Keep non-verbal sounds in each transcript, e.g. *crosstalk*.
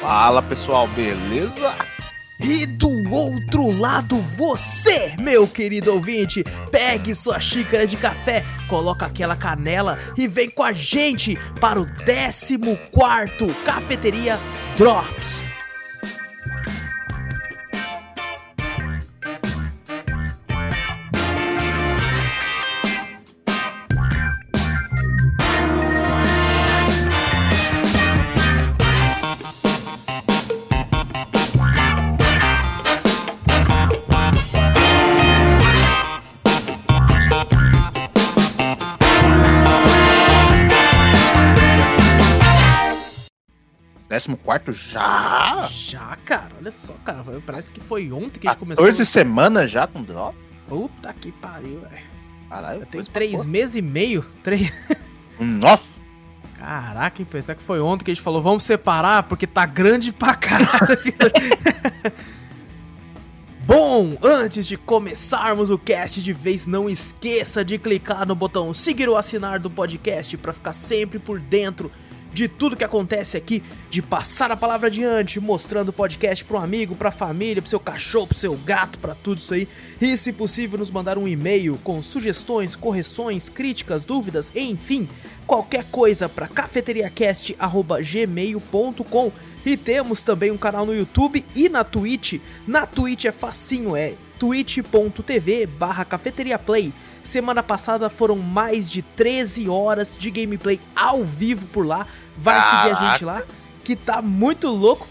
Fala pessoal, beleza? E do outro lado, você, meu querido ouvinte, pegue sua xícara de café, coloca aquela canela e vem com a gente para o 14 Cafeteria Drops. Décimo quarto já? Já, cara, olha só, cara, parece que foi ontem que a gente 14 começou. 14 semanas já com drop? Puta que pariu, velho. Caralho, Tem três meses e meio, três... *laughs* Nossa, Caraca, hein, pensar que foi ontem que a gente falou, vamos separar porque tá grande pra caralho. *laughs* Bom, antes de começarmos o cast de vez, não esqueça de clicar no botão seguir ou assinar do podcast pra ficar sempre por dentro de tudo que acontece aqui, de passar a palavra adiante, mostrando o podcast para um amigo, pra família, pro seu cachorro, pro seu gato, pra tudo isso aí. E se possível, nos mandar um e-mail com sugestões, correções, críticas, dúvidas, enfim, qualquer coisa para cafeteriacast@gmail.com. E temos também um canal no YouTube e na Twitch. Na Twitch é facinho, é twitch.tv barra cafeteriaplay. Semana passada foram mais de 13 horas de gameplay ao vivo por lá. Vai seguir a gente lá, que tá muito louco.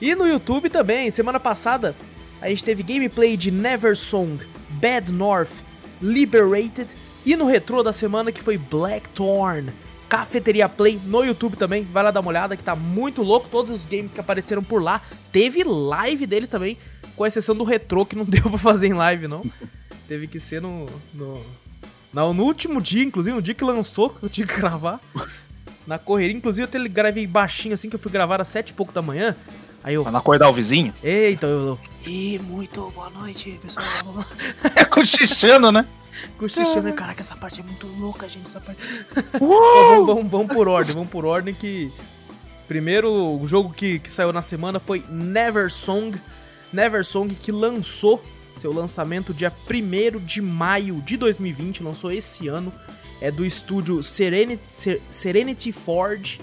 E no YouTube também, semana passada a gente teve gameplay de Never Song, Bad North, Liberated e no retrô da semana que foi Blackthorn. Cafeteria Play no YouTube também, vai lá dar uma olhada que tá muito louco. Todos os games que apareceram por lá. Teve live deles também, com exceção do retrô que não *laughs* deu pra fazer em live, não. Teve que ser no, no, no, no último dia, inclusive, no dia que lançou, que eu tinha que gravar. Na correria, inclusive eu gravei baixinho assim, que eu fui gravar às sete e pouco da manhã. Aí eu, pra não acordar o vizinho? eita, eu... E muito boa noite, pessoal. *laughs* É cochichando, né? Cochichando, caraca, essa parte é muito louca, gente, essa parte... *laughs* Uh! vamos, vamos, vamos por ordem, vamos por ordem que. Primeiro, o jogo que, que saiu na semana foi Never Song. Never Song que lançou seu lançamento dia 1 de maio de 2020, lançou esse ano. É do estúdio Serenity, Ser- Serenity Forge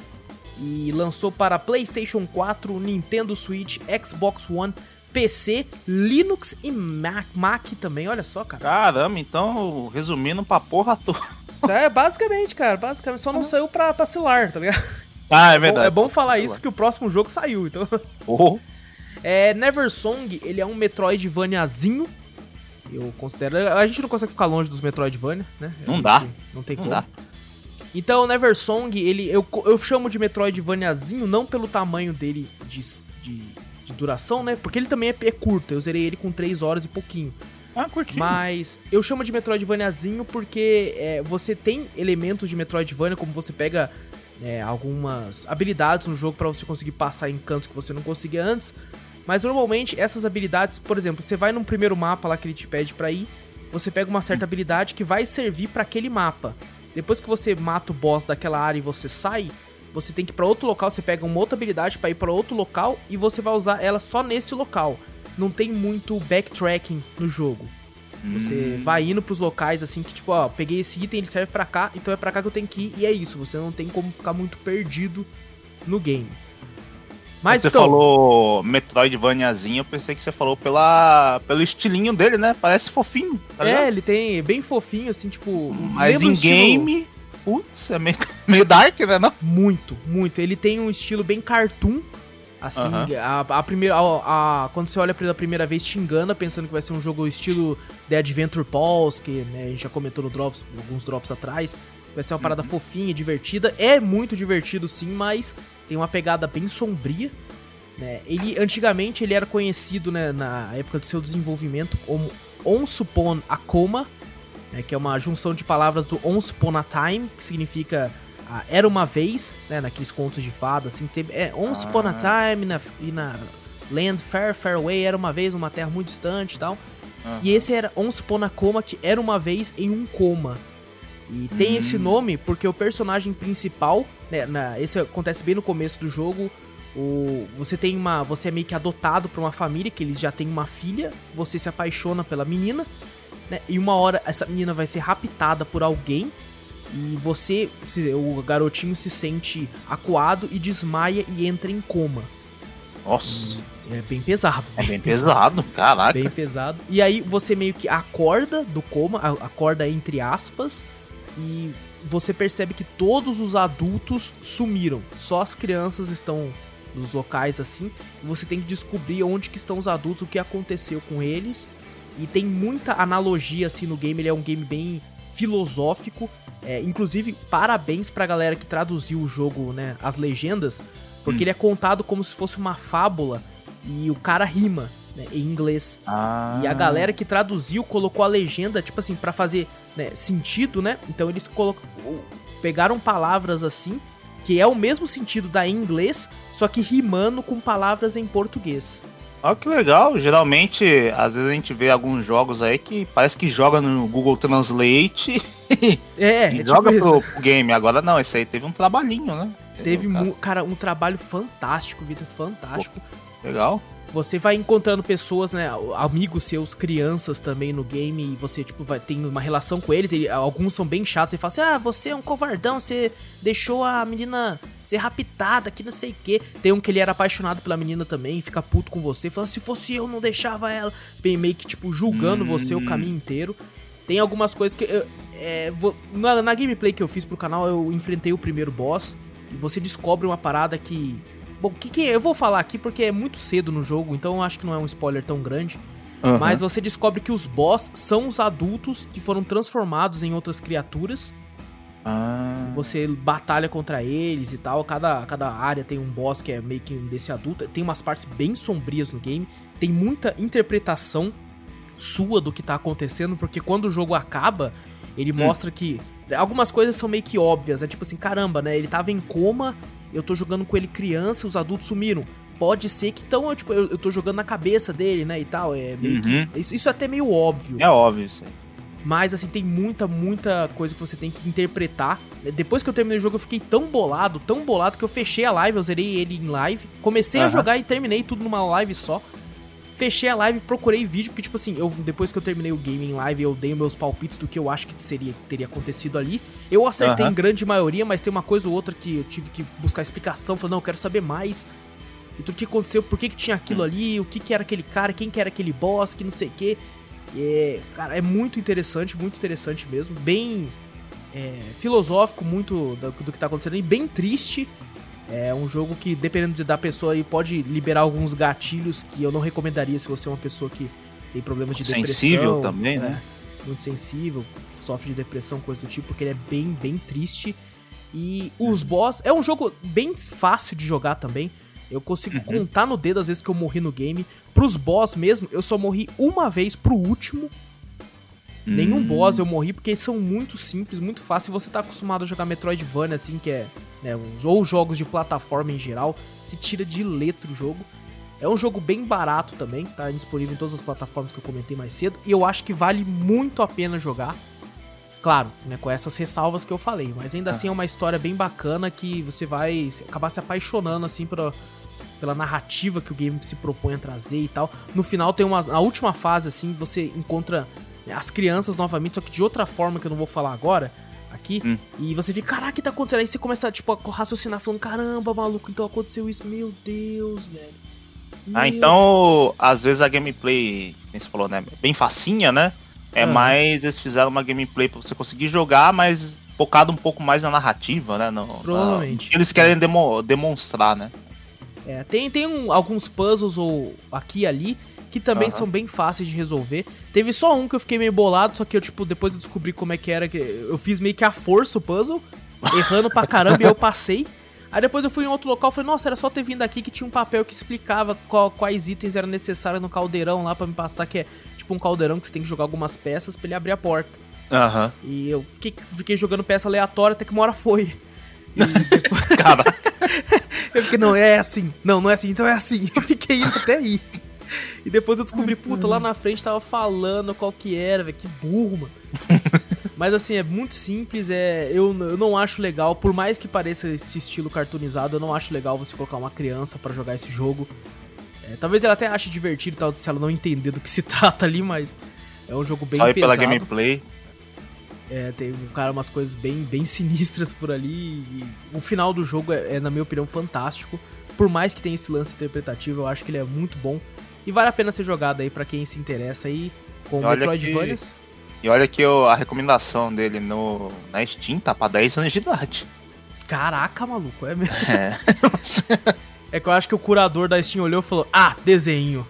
e lançou para PlayStation 4, Nintendo Switch, Xbox One, PC, Linux e Mac, Mac também. Olha só, cara. Caramba, então, resumindo pra porra toda. *laughs* É, basicamente, cara, basicamente só não saiu pra, pra celular, tá ligado? Ah, *laughs* é Bom, verdade. É bom falar Celular. isso que o próximo jogo saiu, então. Oh, É, Never Song, ele é um Metroidvaniazinho. Eu considero. A gente não consegue ficar longe dos Metroidvania, né? Não gente- dá. Não tem não como. dá. Então, Never Song, ele, eu, eu chamo de Metroidvaniazinho não pelo tamanho dele de, de, de duração, né? Porque ele também é, é curto. Eu zerei ele com 3 horas e pouquinho. Ah, curti. Mas eu chamo de Metroidvaniazinho porque é, você tem elementos de Metroidvania, como você pega é, algumas habilidades no jogo pra você conseguir passar em cantos que você não conseguia antes. Mas normalmente essas habilidades, por exemplo, você vai num primeiro mapa lá que ele te pede pra ir, você pega uma certa habilidade que vai servir pra aquele mapa. Depois que você mata o boss daquela área e você sai, você tem que ir pra outro local, você pega uma outra habilidade pra ir pra outro local e você vai usar ela só nesse local. Não tem muito backtracking no jogo. Você vai indo pros locais assim que tipo, ó, peguei esse item, ele serve pra cá, então é pra cá que eu tenho que ir e é isso. Você não tem como ficar muito perdido no game. Mas você então, falou Metroidvaniazinho, eu pensei que você falou pela, pelo estilinho dele, né? Parece fofinho, tá é, ele tem bem fofinho assim, tipo, Mas em estilo- game, putz, é meio, *laughs* meio dark, né? Não? Muito, muito. Ele tem um estilo bem cartoon. Assim, Aham. a, a primeira. A, a- quando você olha pela primeira vez, te engana pensando que vai ser um jogo estilo The Adventure Pulse, que né, a gente já comentou no Drops, alguns Drops atrás. Vai ser uma parada fofinha, divertida. É muito divertido, sim, mas tem uma pegada bem sombria. Né? Ele antigamente ele era conhecido né, na época do seu desenvolvimento como Once Upon a Coma, né, que é uma junção de palavras do Once Upon a Time, que significa ah, era uma vez, né, naqueles contos de fada, assim, teve, é Once ah. Upon a ah. Time na, e na Land Fair Fair Away era uma vez uma terra muito distante e tal. Uhum. E esse era Once Upon a Coma, que era uma vez em um coma. E tem uhum. esse nome porque o personagem principal, né, na, esse acontece bem no começo do jogo, o, você tem uma. Você é meio que adotado por uma família que eles já têm uma filha. Você se apaixona pela menina. Né, e uma hora essa menina vai ser raptada por alguém. E você. O garotinho se sente acuado e desmaia e entra em coma. Nossa. É bem pesado. É bem pesado, pesado, *laughs* caraca. Bem pesado. E aí você meio que acorda do coma, acorda entre aspas, e você percebe que todos os adultos sumiram. Só as crianças estão nos locais assim. E você tem que descobrir onde que estão os adultos, o que aconteceu com eles. E tem muita analogia assim no game, ele é um game bem filosófico. É, inclusive, parabéns pra galera que traduziu o jogo, né? As legendas. Porque hum. ele é contado como se fosse uma fábula e o cara rima né, em inglês. Ah. E a galera que traduziu colocou a legenda, tipo assim, para fazer né, sentido, né? Então eles pegaram palavras assim que é o mesmo sentido da em inglês, só que rimando com palavras em português. Olha que legal. Geralmente, às vezes a gente vê alguns jogos aí que parece que joga no Google Translate *laughs* é, e é joga tipo pro, pro, game. Agora não, esse aí teve um trabalhinho, né? Teve, cara? cara, um trabalho fantástico, Vitor, fantástico. Pô, legal. Você vai encontrando pessoas, né, amigos seus, crianças também no game, e você, tipo, vai ter uma relação com eles, e alguns são bem chatos, e fala assim, ah, você é um covardão, você deixou a menina ser raptada, que não sei o quê. Tem um que ele era apaixonado pela menina também, fica puto com você, falando, se fosse eu, não deixava ela. Bem, meio que, tipo, julgando hum. você o caminho inteiro. Tem algumas coisas que... É, vou, na, na gameplay que eu fiz pro canal, eu enfrentei o primeiro boss, e você descobre uma parada que Bom, o que, que eu vou falar aqui porque é muito cedo no jogo, então eu acho que não é um spoiler tão grande. Uhum. Mas você descobre que os boss são os adultos que foram transformados em outras criaturas. Ah. Você batalha contra eles e tal. Cada, cada área tem um boss que é meio que um desse adulto. Tem umas partes bem sombrias no game. Tem muita interpretação sua do que tá acontecendo, porque quando o jogo acaba, ele hum. mostra que algumas coisas são meio que óbvias, é né? tipo assim, caramba, né? Ele tava em coma eu tô jogando com ele criança, os adultos sumiram. Pode ser que então, tipo, eu, eu tô jogando na cabeça dele, né, e tal. É meio uhum. que, isso, isso é até meio óbvio. É óbvio isso. Mas, assim, tem muita, muita coisa que você tem que interpretar. Depois que eu terminei o jogo, eu fiquei tão bolado, tão bolado, que eu fechei a live, eu zerei ele em live. Comecei uhum. a jogar e terminei tudo numa live só. Fechei a live, procurei vídeo, porque, tipo assim, eu, depois que eu terminei o game em live, eu dei meus palpites do que eu acho que seria, teria acontecido ali. Eu acertei uhum. em grande maioria, mas tem uma coisa ou outra que eu tive que buscar explicação. Falei, não, eu quero saber mais. E tudo que aconteceu, por que, que tinha aquilo ali, o que, que era aquele cara, quem que era aquele boss, que não sei o que. É, cara, é muito interessante, muito interessante mesmo. Bem é, filosófico, muito do, do que tá acontecendo e bem triste é um jogo que, dependendo da pessoa, aí pode liberar alguns gatilhos que eu não recomendaria se você é uma pessoa que tem problemas de depressão. Sensível também, né? né? Muito sensível, sofre de depressão, coisa do tipo, porque ele é bem, bem triste. E os boss. É um jogo bem fácil de jogar também. Eu consigo uhum. contar no dedo as vezes que eu morri no game. Pros boss mesmo, eu só morri uma vez pro último. Hum. Nenhum boss eu morri porque eles são muito simples, muito fácil. Se você tá acostumado a jogar Metroidvania, assim, que é. Né, ou jogos de plataforma em geral, se tira de letra o jogo. É um jogo bem barato também, tá disponível em todas as plataformas que eu comentei mais cedo. E eu acho que vale muito a pena jogar. Claro, né, com essas ressalvas que eu falei. Mas ainda ah. assim é uma história bem bacana que você vai acabar se apaixonando, assim, pela, pela narrativa que o game se propõe a trazer e tal. No final tem uma. Na última fase, assim, você encontra as crianças novamente, só que de outra forma que eu não vou falar agora aqui. Hum. E você fica, caraca, o que tá acontecendo? Aí você começa, tipo, a raciocinar, falando, caramba, maluco, então aconteceu isso, meu Deus, velho. Meu ah, então, Deus. às vezes a gameplay, como você falou, né, bem facinha, né? É ah. mais, eles fizeram uma gameplay pra você conseguir jogar, mas focado um pouco mais na narrativa, né? No, Provavelmente. Na, que eles querem demo, demonstrar, né? É, tem, tem um, alguns puzzles ou aqui e ali que também uhum. são bem fáceis de resolver. Teve só um que eu fiquei meio bolado, só que eu, tipo, depois eu descobri como é que era, que eu fiz meio que a força o puzzle, errando pra caramba e eu passei. Aí depois eu fui em outro local e falei, nossa, era só ter vindo aqui que tinha um papel que explicava qual, quais itens eram necessários no caldeirão lá para me passar, que é tipo um caldeirão que você tem que jogar algumas peças pra ele abrir a porta. Aham. E eu fiquei, fiquei jogando peça aleatória até que uma hora foi. Depois... *laughs* Cara, *laughs* Eu fiquei, não, é assim. Não, não é assim, então é assim. *laughs* Eu fiquei indo até aí. E depois eu descobri, puta, lá na frente tava falando qual que era, velho. Que burro, mano. *laughs* Mas assim, é muito simples, é. Eu, eu não acho legal, por mais que pareça esse estilo cartoonizado, eu não acho legal você colocar uma criança pra jogar esse jogo. É, talvez ela até ache divertido tal, se ela não entender do que se *laughs* trata ali, mas é um jogo bem só pesado. pela gameplay. É, tem um cara umas coisas bem, bem *laughs* sinistras por ali. E o final do jogo é, é, na minha opinião, fantástico. Por mais que tenha esse lance interpretativo, eu acho que ele é muito bom. E vale a pena ser jogado aí pra quem se interessa aí com E olha Metroidvanias. E olha que eu- a recomendação dele no, na Steam tá pra 10 anos de idade. Caraca, maluco. É, mesmo. É. *laughs* é que eu acho que o curador da Steam olhou e falou: Ah, desenho.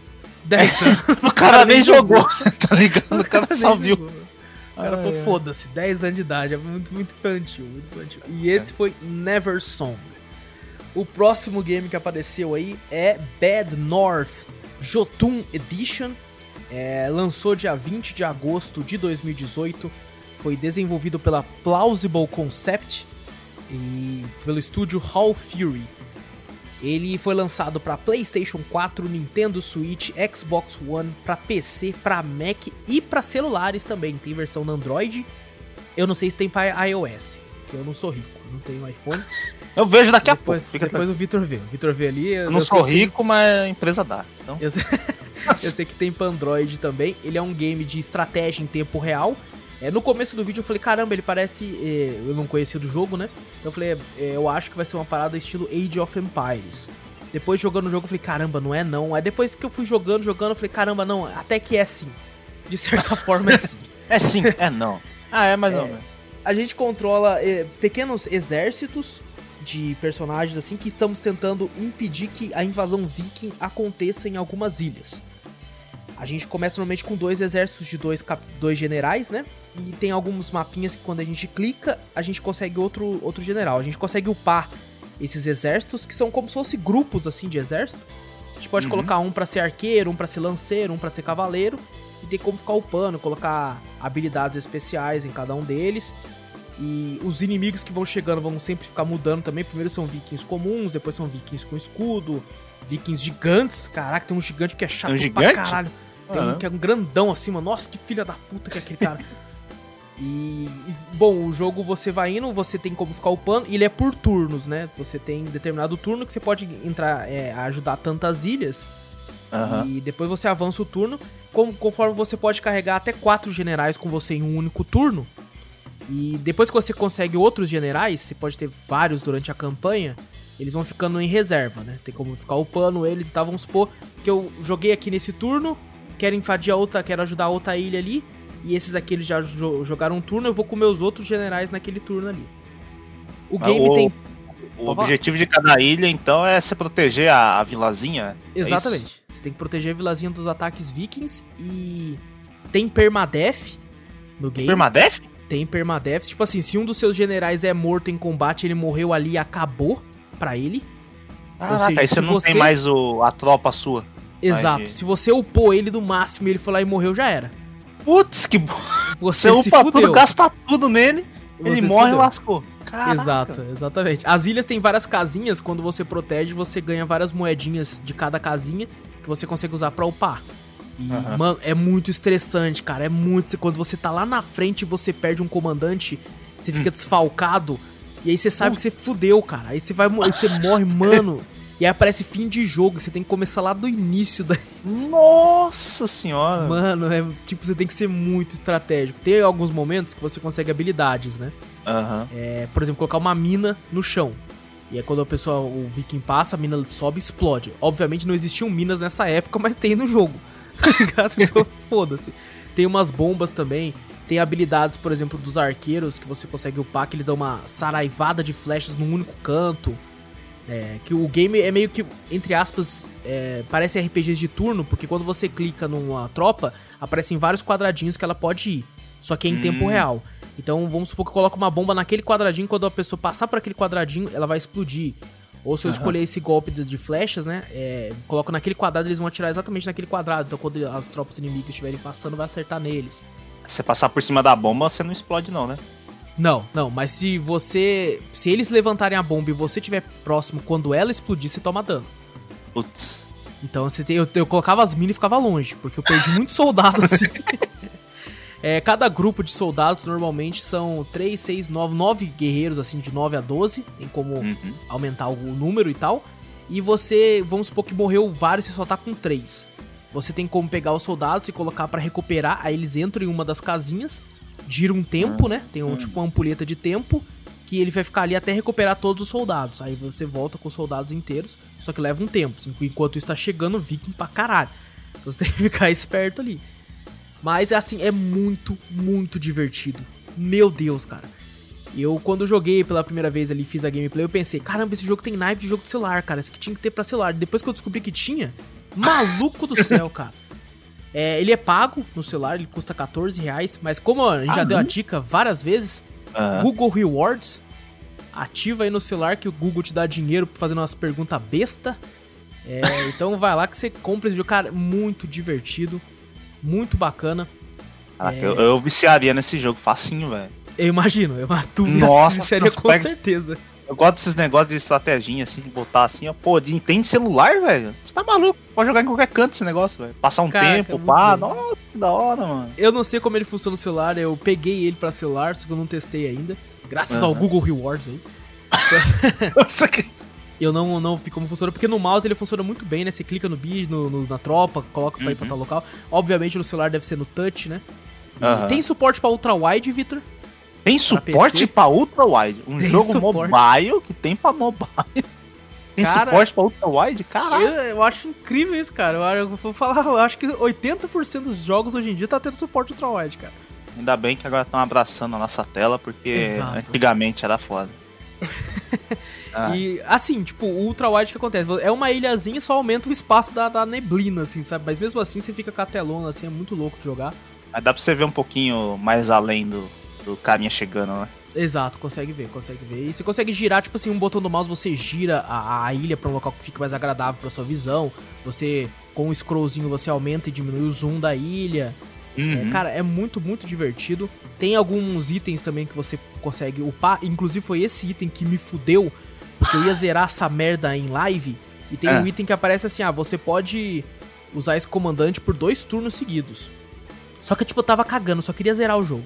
10 anos. *laughs* o cara nem jogou, *laughs* tá ligado? O cara só viu. jogou. O cara Ai, falou, ai. foda-se, 10 anos de idade, é muito, muito infantil, muito infantil. E esse foi Never Song. O próximo game que apareceu aí é Bad North Jotun Edition. É, lançou dia 20 de agosto de 2018. Foi desenvolvido pela Plausible Concept e pelo estúdio Hall Fury. Ele foi lançado para PlayStation 4, Nintendo Switch, Xbox One, para PC, para Mac e para celulares também. Tem versão no Android. Eu não sei se tem para iOS, eu não sou rico, não tenho iPhone. *laughs* Eu vejo daqui a depois pouco. Fica depois o Vitor vê. O Vitor vê ali. Eu não sei sou tem- rico, mas a empresa dá. Então, Eu sei, *laughs* eu sei que tem pra Android também. Ele é um game de estratégia em tempo real. É, no começo do vídeo eu falei, caramba, ele parece. é, eu não conhecia do jogo, né? Eu falei, é, eu acho que vai ser uma parada estilo Age of Empires. Depois jogando o jogo, eu falei, caramba, não é não. Aí depois que eu fui jogando, jogando, eu falei, caramba, não, até que é sim. De certa *laughs* forma é sim. é sim, é não. Ah, é mais ou menos. A gente controla é, pequenos exércitos de personagens assim que estamos tentando impedir que a invasão viking aconteça em algumas ilhas. A gente começa normalmente com dois exércitos de dois, dois generais, né? E tem alguns mapinhas que quando a gente clica, a gente consegue outro, outro general. A gente consegue upar esses exércitos, que são como se fossem grupos assim de exército. A gente pode Uhum. colocar um pra ser arqueiro, um pra ser lanceiro, um pra ser cavaleiro. E tem como ficar upando, colocar habilidades especiais em cada um deles. E os inimigos que vão chegando vão sempre ficar mudando também. Primeiro são vikings comuns, depois são vikings com escudo, vikings gigantes. Caraca, tem um gigante que é chato um pra gigante? caralho. Tem um Aham. que é um grandão assim, mano. Nossa, que filha da puta que é aquele cara. E, e, bom, o jogo você vai indo, você tem como ficar upando, e ele é por turnos, né? Você tem determinado turno que você pode entrar, é, ajudar tantas ilhas, Aham. e depois você avança o turno. Como, conforme você pode carregar até quatro generais com você em um único turno. E depois que você consegue outros generais, você pode ter vários durante a campanha, eles vão ficando em reserva, né? Tem como ficar upando eles e tal. Vamos supor que eu joguei aqui nesse turno, quero invadir a outra, quero ajudar a outra ilha ali. E esses aqui eles já jo- jogaram um turno, eu vou com meus outros generais naquele turno ali. O Mas game o- tem. O objetivo de cada ilha, então, é se proteger a, a vilazinha. é? Exatamente. Você tem que proteger a vilazinha dos ataques vikings e tem permadeath no game. Permadeath? Tem permadeath. Tipo assim, se um dos seus generais é morto em combate, ele morreu ali e acabou pra ele. Caraca, seja, aí você não você- tem mais o, a tropa sua. Exato. Se você upou ele do máximo e ele foi lá e morreu, já era. Putz, que. *laughs* Você, Você se upa fudeu. tudo, gasta tudo nele, Você ele morre e lascou. Caraca. Exato, exatamente. As ilhas têm várias casinhas, quando você protege, você ganha várias moedinhas de cada casinha que você consegue usar pra upar. Aham. Mano, é muito estressante, cara. É muito. Quando você tá lá na frente e você perde um comandante, você Hum. fica desfalcado. E aí você sabe que você fudeu, cara. Aí você vai aí você morre, mano. *laughs* E aí aparece fim de jogo. Você tem que começar lá do início da, *laughs* Nossa senhora. Mano, é tipo, você tem que ser muito estratégico. Tem alguns momentos que você consegue habilidades, né? Aham. É, por exemplo, colocar uma mina no chão. E aí quando a pessoa, o viking passa, a mina sobe e explode. Obviamente não existiam minas nessa época, mas tem no jogo. *laughs* Tá ligado? então, foda-se. Tem umas bombas também. Tem habilidades, por exemplo, dos arqueiros que você consegue upar, que eles dão uma saraivada de flechas num único canto. É, que o game é meio que, entre aspas, é, parece RPGs de turno, porque quando você clica numa tropa, aparecem vários quadradinhos que ela pode ir. Só que é em tempo Hum. real. Então vamos supor que eu coloco uma bomba naquele quadradinho, quando a pessoa passar por aquele quadradinho, ela vai explodir. Ou se eu Aham. escolher esse golpe de, de flechas, né? É, coloco naquele quadrado, eles vão atirar exatamente naquele quadrado. Então quando as tropas inimigas estiverem passando, vai acertar neles. Se você passar por cima da bomba, você não explode, não, né? Não, não, mas se você. Se eles levantarem a bomba e você estiver próximo quando ela explodir, você toma dano. Putz. Então você tem, eu, eu colocava as minas e ficava longe, porque eu perdi muito soldado *laughs* assim. É, cada grupo de soldados normalmente são 3, 6, 9, 9 guerreiros, assim, de 9 a 12. Tem como Uhum. aumentar o número e tal. E você, vamos supor que morreu vários e você só tá com 3. Você tem como pegar os soldados e colocar pra recuperar, aí eles entram em uma das casinhas, gira um tempo, né? Tem um, tipo uma ampulheta de tempo, que ele vai ficar ali até recuperar todos os soldados. Aí você volta com os soldados inteiros, só que leva um tempo. Enquanto isso tá chegando viking pra caralho. Então você *laughs* tem que ficar esperto ali. Mas assim, é muito, muito divertido. Meu Deus, cara. Eu, quando joguei pela primeira vez ali, fiz a gameplay, eu pensei, caramba, esse jogo tem naipe de jogo de celular, cara. Esse aqui tinha que ter pra celular. Depois que eu descobri que tinha, maluco do céu, *laughs* cara. É, ele é pago no celular, ele custa 14 reais, mas como a gente já Ah, deu a não? dica várias vezes. Google Rewards, ativa aí no celular que o Google te dá dinheiro fazendo umas perguntas besta. É, então vai lá que você compra esse jogo, cara, muito divertido, muito bacana. Caraca, É. eu, eu viciaria nesse jogo facinho, velho. Eu imagino, eu tu Nossa, tu com pega- certeza. Eu gosto desses negócios de estratégia, assim, de botar assim, ó. Pô, de, tem celular, velho? Você tá maluco? Pode jogar em qualquer canto esse negócio, velho. Passar um Caraca, tempo, pá. bom. Nossa, que da hora, mano. Eu não sei como ele funciona no celular, eu peguei ele pra celular, só que eu não testei ainda. Graças ao Aham. Google Rewards aí. *laughs* Nossa, que... Eu não, não vi como funciona, porque no mouse ele funciona muito bem, né? Você clica no bicho, no, no- na tropa, coloca pra ir pra Uhum. tal local. Obviamente no celular deve ser no touch, né? Aham. Tem suporte pra ultra wide, Victor? Tem suporte pra ultra wide. Um Tem jogo suporte. mobile que tem pra mobile. *laughs* Tem Cara, suporte pra ultra wide? Caralho. Eu, eu acho incrível isso, cara. Eu, eu vou falar, eu acho que 80% dos jogos hoje em dia tá tendo suporte ultra wide, cara. Ainda bem que agora estão abraçando a nossa tela, porque Exato. antigamente era foda. *laughs* Ah. E assim, tipo, o ultra wide que acontece? É uma ilhazinha só aumenta o espaço da, da neblina, assim, sabe? Mas mesmo assim você fica com a telona, assim, é muito louco de jogar. Mas dá pra você ver um pouquinho mais além do, do carinha chegando, né? Exato, consegue ver, consegue ver. E você consegue girar, tipo assim, um botão do mouse, você gira a, a ilha pra um local que fique mais agradável pra sua visão. Você, com o scrollzinho, você aumenta e diminui o zoom da ilha. É, Uhum. cara, é muito, muito divertido. Tem alguns itens também que você consegue upar. Inclusive foi esse item que me fudeu, porque eu ia zerar essa merda em live. E tem É. um item que aparece assim, ah, você pode usar esse comandante por dois turnos seguidos. Só que, tipo, eu tava cagando, só queria zerar o jogo.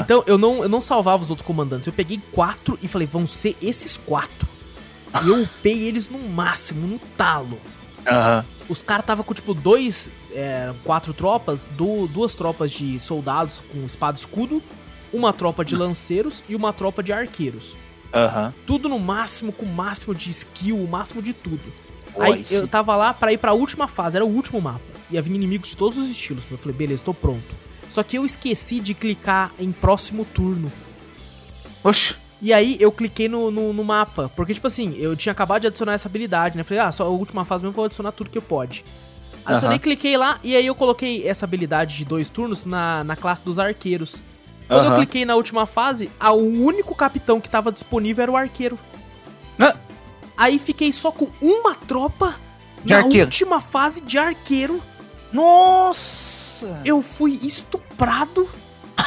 Então eu não, eu não salvava os outros comandantes. Eu peguei quatro e falei, vão ser esses quatro. E eu upei eles no máximo, no talo. Os caras tava com tipo dois, é, quatro tropas, du- duas tropas de soldados com espada e escudo, uma tropa de lanceiros e uma tropa de arqueiros. Aham. Tudo no máximo, com o máximo de skill, o máximo de tudo. Pô, Aí aí eu sim. tava lá pra ir pra última fase, era o último mapa. Ia vir inimigos de todos os estilos. Eu falei, beleza, tô pronto. Só que eu esqueci de clicar em próximo turno. Oxe. E aí eu cliquei no, no, no mapa. Porque, tipo assim, eu tinha acabado de adicionar essa habilidade, né? Falei, ah, só a última fase mesmo vou adicionar tudo que pode. Adicionei, Aham. cliquei lá, e aí eu coloquei essa habilidade de dois turnos na, na classe dos arqueiros. Quando eu cliquei na última fase, a, o único capitão que tava disponível era o arqueiro. Ah, Aí fiquei só com uma tropa De na arqueiro. última fase de arqueiro. Nossa! Eu fui estuprado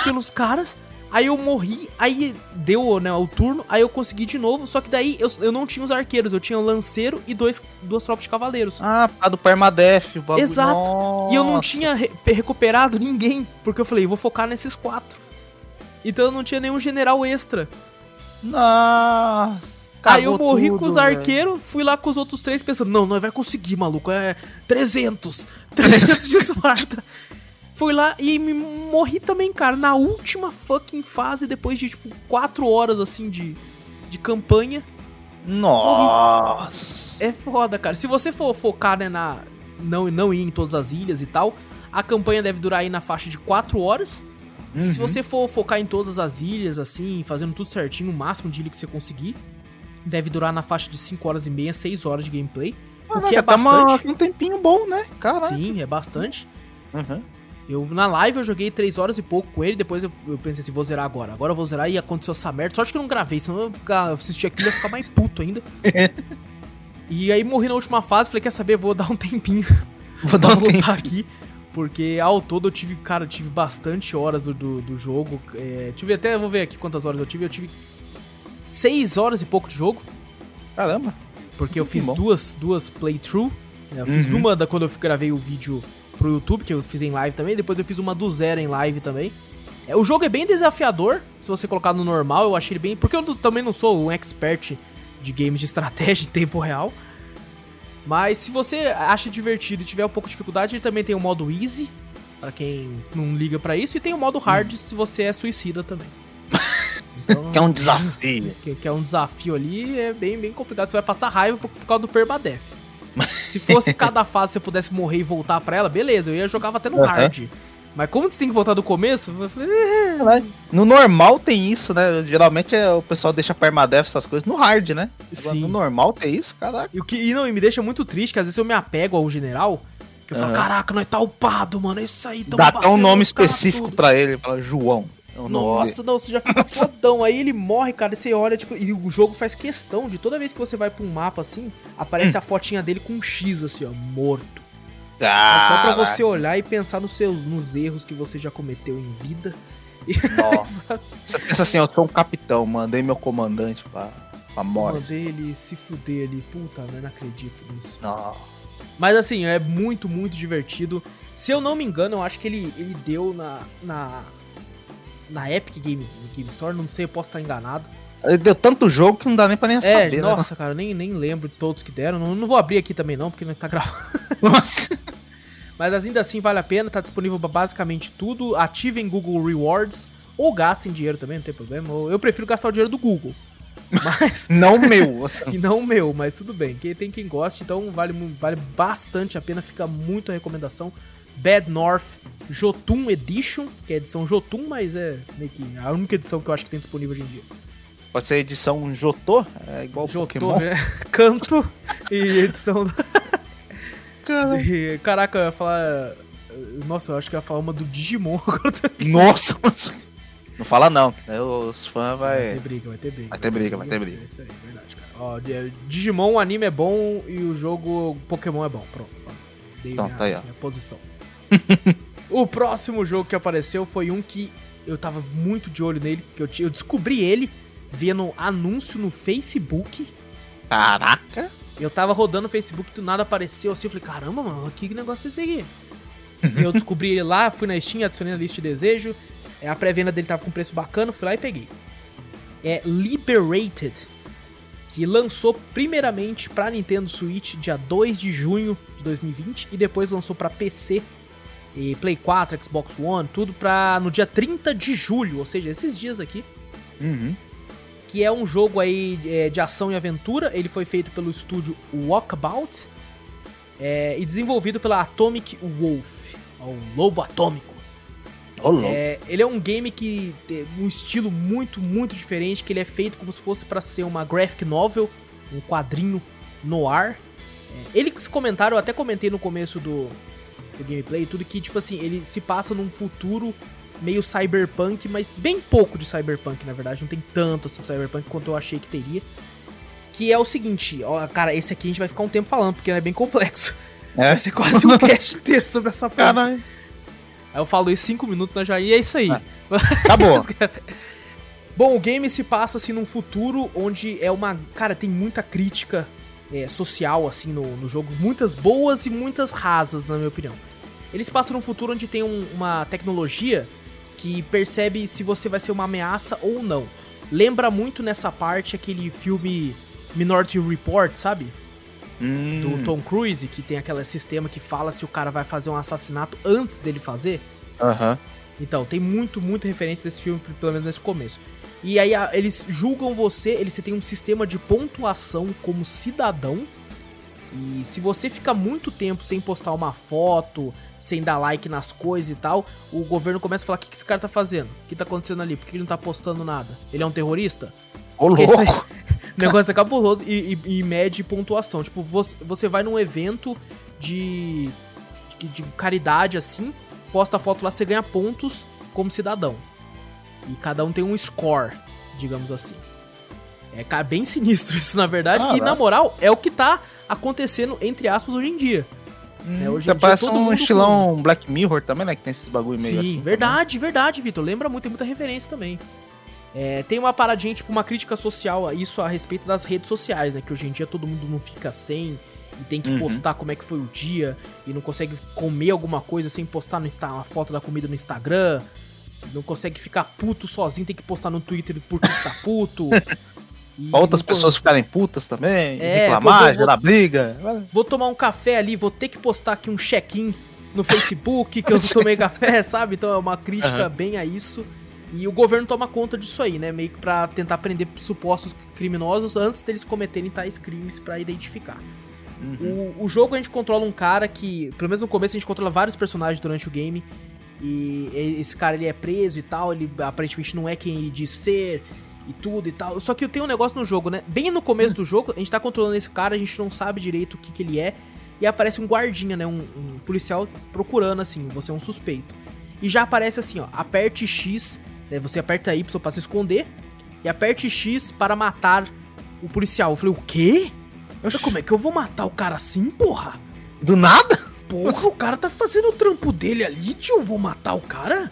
pelos caras. Aí eu morri, aí deu né, o turno, aí eu consegui de novo. Só que daí eu, eu não tinha os arqueiros, eu tinha o lanceiro e dois, duas tropas de cavaleiros. Ah, a do Permadef, o bagulho. Exato. E eu não Nossa. tinha re- recuperado ninguém, porque eu falei, vou focar nesses quatro. Então eu não tinha nenhum general extra. Nossa. aí eu morri tudo, com os arqueiros, fui lá com os outros três pensando, não, nós vai conseguir, maluco, é 300, 300 de *laughs* Esparta. Fui lá e me morri também, cara, na última fucking fase, depois de, tipo, 4 horas, assim, de, de campanha. Nossa. É foda, cara. Se você for focar, né, na... Não, não ir em todas as ilhas e tal, a campanha deve durar aí na faixa de 4 horas. E se Uhum. você for focar em todas as ilhas, assim, fazendo tudo certinho, o máximo de ilha que você conseguir, deve durar na faixa de 5 horas e meia, 6 horas de gameplay. O que é Caraca, tá uma- bastante. um tempinho bom, né? Caralho. Sim, é bastante. Uhum. Eu, na live eu joguei 3 horas e pouco com ele, depois eu, eu, pensei assim, vou zerar agora. Agora eu vou zerar e aconteceu essa merda. Sorte que eu não gravei, senão eu ficar, assistir aquilo e ia ficar mais puto ainda. *laughs* e aí morri na última fase, falei, quer saber, vou dar um tempinho. Vou *laughs* dar um voltar aqui. Porque ao todo eu tive, cara, eu tive bastante horas do, do, do jogo. É, tive até, vou ver aqui quantas horas eu tive. Eu tive 6 horas e pouco de jogo. Caramba. Porque eu fiz duas, duas playthrough. Né? Eu uhum. fiz uma da quando eu gravei o vídeo pro YouTube, que eu fiz em live também. Depois eu fiz uma do zero em live também. É, o jogo é bem desafiador, se você colocar no normal, eu achei ele bem. Porque eu também não sou um expert de games de estratégia em tempo real. Mas se você acha divertido e tiver um pouco de dificuldade, ele também tem o modo easy, para quem não liga para isso, e tem o modo hard hum. se você é suicida também. *laughs* Então, que é um desafio. Que, que, é um desafio ali, é bem, bem complicado. Você vai passar raiva por, por causa do permadeath. *laughs* se fosse cada fase você pudesse morrer e voltar para ela, beleza, eu ia jogar até no uhum. hard. Mas como você tem que voltar do começo, falei, é. No normal tem isso, né? Geralmente é, o pessoal deixa permadeath essas coisas no hard, né? Agora, Sim. no normal tem isso, caraca. E o que e não, e me deixa muito triste, que às vezes eu me apego ao general, que eu falo, caraca, nós tá upado, mano, é isso aí, tão Dá até um nome específico para ele, fala João. É Nossa, não, você já fica fodão. Aí ele morre, cara, e você olha, tipo, e o jogo faz questão de toda vez que você vai pra um mapa assim, aparece hum. a fotinha dele com um X assim, ó, morto. Ah, só pra você olhar e pensar nos seus nos erros que você já cometeu em vida. *laughs* Nossa. *laughs* você pensa assim, eu sou um capitão, mandei meu comandante pra, pra morte. Mandei ele se fuder ali. Puta, eu não acredito nisso. Não. Mas assim, é muito, muito divertido. Se eu não me engano, eu acho que ele, ele deu na, na, na Epic Game, Game Store, não sei, eu posso estar enganado. Deu tanto jogo que não dá nem pra nem é, saber. Né? Nossa, né? cara, nem, nem lembro de todos que deram. Não, não vou abrir aqui também não, porque não tá gravando. *laughs* Nossa. Mas ainda assim vale a pena, tá disponível pra basicamente tudo. Ativem Google Rewards ou gastem dinheiro também, não tem problema. Eu prefiro gastar o dinheiro do Google. Mas. *laughs* não meu. Assim. *laughs* E não meu, mas tudo bem. Quem tem quem gosta, então vale, vale bastante a pena, fica muito a recomendação. Bad North Jotun Edition, que é a edição Jotun, mas é meio que a única edição que eu acho que tem disponível hoje em dia. Pode ser edição Jotô, é igual Jotô, Pokémon. Né? *laughs* Canto e edição. *laughs* E, caraca, eu ia falar. Nossa, eu acho que eu ia falar uma do Digimon *laughs* agora. Nossa, não fala não, que os fãs vai. Vai ter briga, vai ter briga. Vai ter briga, vai ter briga. É isso aí, verdade, cara. Ó, Digimon, o anime é bom e o jogo Pokémon é bom. Pronto. Dei então, minha, tá aí, ó. minha posição. o próximo jogo que apareceu foi um que eu tava muito de olho nele, que eu, eu descobri ele vendo anúncio no Facebook. Caraca! Eu tava rodando o Facebook, do nada apareceu assim, eu falei, caramba, mano, que negócio é esse aqui? eu descobri ele lá, fui na Steam, adicionei na lista de desejo. É, a pré-venda dele tava com preço bacana, fui lá e peguei. É Liberated, que lançou primeiramente para Nintendo Switch dia 2 de junho de 2020 e depois lançou para PC e Play 4, Xbox One, tudo pra no dia 30 de julho, ou seja, esses dias aqui. Uhum que é um jogo aí é, de ação e aventura. Ele foi feito pelo estúdio Walkabout é, e desenvolvido pela Atomic Wolf, o Lobo Atômico. Oh, é, ele é um game que tem um estilo muito, muito diferente, que ele é feito como se fosse para ser uma graphic novel, um quadrinho no ar. É, eles comentaram, eu até comentei no começo do, do gameplay, tudo que tipo assim, ele se passa num futuro meio cyberpunk, mas bem pouco de cyberpunk, na verdade. Não tem tanto assim de cyberpunk quanto eu achei que teria. Que é o seguinte, ó, cara, esse aqui a gente vai ficar um tempo falando, porque é bem complexo. É? Vai ser quase um *laughs* cast inteiro sobre essa porra. Aí eu falo isso 5 minutos na já e é isso aí. Ah, *laughs* acabou. Bom, o game se passa assim num futuro onde é uma. Cara, tem muita crítica é, social assim no, no jogo. Muitas boas e muitas rasas, na minha opinião. Eles passam num futuro onde tem um, uma tecnologia que percebe se você vai ser uma ameaça ou não. Lembra muito nessa parte aquele filme Minority Report, sabe? Hum. Do Tom Cruise, que tem aquele sistema que fala se o cara vai fazer um assassinato antes dele fazer. Aham. Uhum. Então, tem muito, muita referência desse filme, pelo menos nesse começo. E aí a, eles julgam você, eles você tem um sistema de pontuação como cidadão. E se você fica muito tempo sem postar uma foto, sem dar like nas coisas e tal, o governo começa a falar: o que, que esse cara tá fazendo? O que tá acontecendo ali? Por que ele não tá postando nada? Ele é um terrorista? Ô, louco! *laughs* Negócio é cabuloso e, e, e, mede pontuação. Tipo, você, você vai num evento de, de, de caridade assim, posta a foto lá, você ganha pontos como cidadão. E cada um tem um score, digamos assim. É bem sinistro *laughs* isso, na verdade. Ah, e na moral, é o que tá acontecendo, entre aspas, hoje em dia. Né, hoje em Já dia, parece todo um mundo estilão Black Mirror também, né? Que tem esses bagulho meio Sim, assim. verdade, verdade, Vitor. Lembra muito, tem muita referência também. É, tem uma paradinha, tipo, uma crítica social a isso a respeito das redes sociais, né? Que hoje em dia todo mundo não fica sem e tem que Uhum. postar como é que foi o dia e não consegue comer alguma coisa sem postar no Insta, uma foto da comida no Instagram. Não consegue ficar puto sozinho, tem que postar no Twitter porque tá puto. *laughs* E Pra outras pessoas ficarem putas também, É, reclamar, vou- gerar briga. Vou tomar um café ali, vou ter que postar aqui um check-in no Facebook que eu *laughs* tomei café, sabe? Então é uma crítica Aham. bem a isso. E o governo toma conta disso aí, né? Meio que pra tentar prender supostos criminosos antes deles cometerem tais crimes pra identificar. Uhum. O, o jogo a gente controla um cara que, pelo menos no começo, a gente controla vários personagens durante o game. E esse cara ele é preso e tal, ele aparentemente não é quem ele diz ser e tudo e tal. Só que tem um negócio no jogo, né? Bem no começo do jogo, a gente tá controlando esse cara, a gente não sabe direito o que, que ele é. E aparece um guardinha, né? Um, um policial procurando, assim, você é um suspeito. E já aparece assim, ó, aperte X, né? Você aperta Y pra se esconder. E aperte X para matar o policial. Eu falei, o quê? Oxi, como é que eu vou matar o cara assim, porra? Do nada? Porra, o cara tá fazendo o trampo dele ali, tio. Eu vou matar o cara?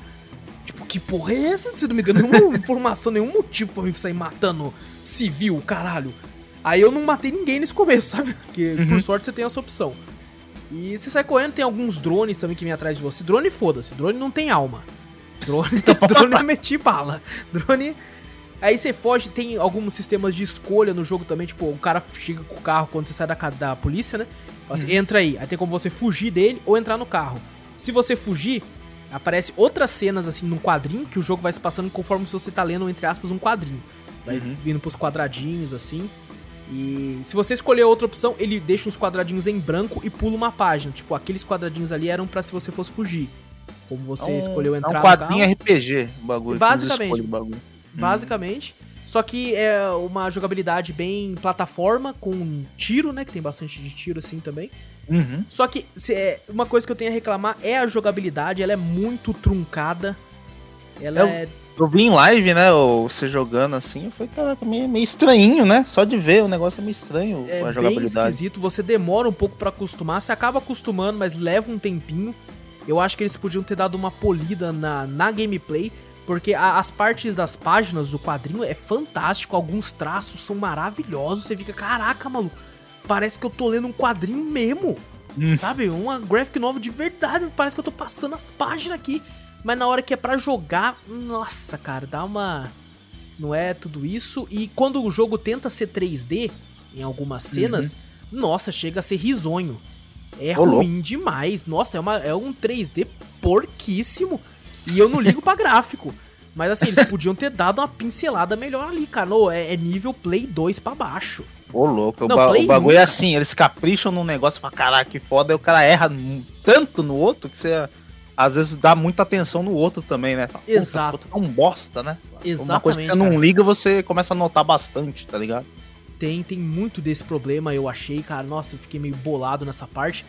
Que porra é essa? Você não me deu nenhuma *laughs* informação, nenhum motivo pra mim sair matando civil, caralho. Aí eu não matei ninguém nesse começo, *laughs* sabe? Porque por sorte você tem essa opção. E você sai correndo, tem alguns drones também que vêm atrás de você. Drone, foda-se. Drone não tem alma. Drone, *laughs* drone é meter bala. Drone. Aí você foge, tem alguns sistemas de escolha no jogo também. Tipo, o cara chega com o carro quando você sai da, da polícia, né? Assim, Entra aí. Aí tem como você fugir dele ou entrar no carro. Se você fugir, aparece outras cenas assim num quadrinho que o jogo vai se passando conforme se você tá lendo, entre aspas, um quadrinho. Vai vindo pros quadradinhos assim. E se você escolher outra opção, ele deixa uns quadradinhos em branco e pula uma página. Tipo, aqueles quadradinhos ali eram pra se você fosse fugir. Como você É um- escolheu entrar É um quadrinho. RPG, o bagulho. Basicamente. O bagulho. basicamente. Só que é uma jogabilidade bem plataforma, com tiro, né? Que tem bastante de tiro assim também. Uhum. Só que se é, uma coisa que eu tenho a reclamar é a jogabilidade, ela é muito truncada. Ela Eu- é. Eu vi em live, né, ou você jogando assim, foi caraca, meio, meio estranhinho, né? Só de ver o negócio é meio estranho É a bem jogabilidade. esquisito, você demora um pouco pra acostumar, você acaba acostumando, mas leva um tempinho. Eu acho que eles podiam ter dado uma polida na, na gameplay, porque a- as partes das páginas do quadrinho é fantástico, alguns traços são maravilhosos, você fica, caraca, maluco, parece que eu tô lendo um quadrinho mesmo. Hum. Sabe? Uma graphic novel de verdade, parece que eu tô passando as páginas aqui. Mas na hora que é pra jogar, nossa, cara, dá uma. Não é tudo isso. E quando o jogo tenta ser 3D em algumas cenas, nossa, chega a ser risonho. É Ô, ruim demais. Nossa, é, uma, é um 3D porquíssimo. E eu não ligo pra *laughs* gráfico. Mas assim, eles podiam ter dado uma pincelada melhor ali, cara. Ô, é, é nível Play 2 pra baixo. Ô, louco, o, Não, ba- Play o bagulho é assim, eles capricham num negócio pra caralho que foda, aí o cara erra tanto no outro que você às vezes dá muita atenção no outro também, né? "Puta, Exato. outro é um bosta, né? Uma coisa que Exatamente, você não cara. liga, você começa a notar bastante, tá ligado? Tem, tem muito desse problema, eu achei, cara. Nossa, eu fiquei meio bolado nessa parte.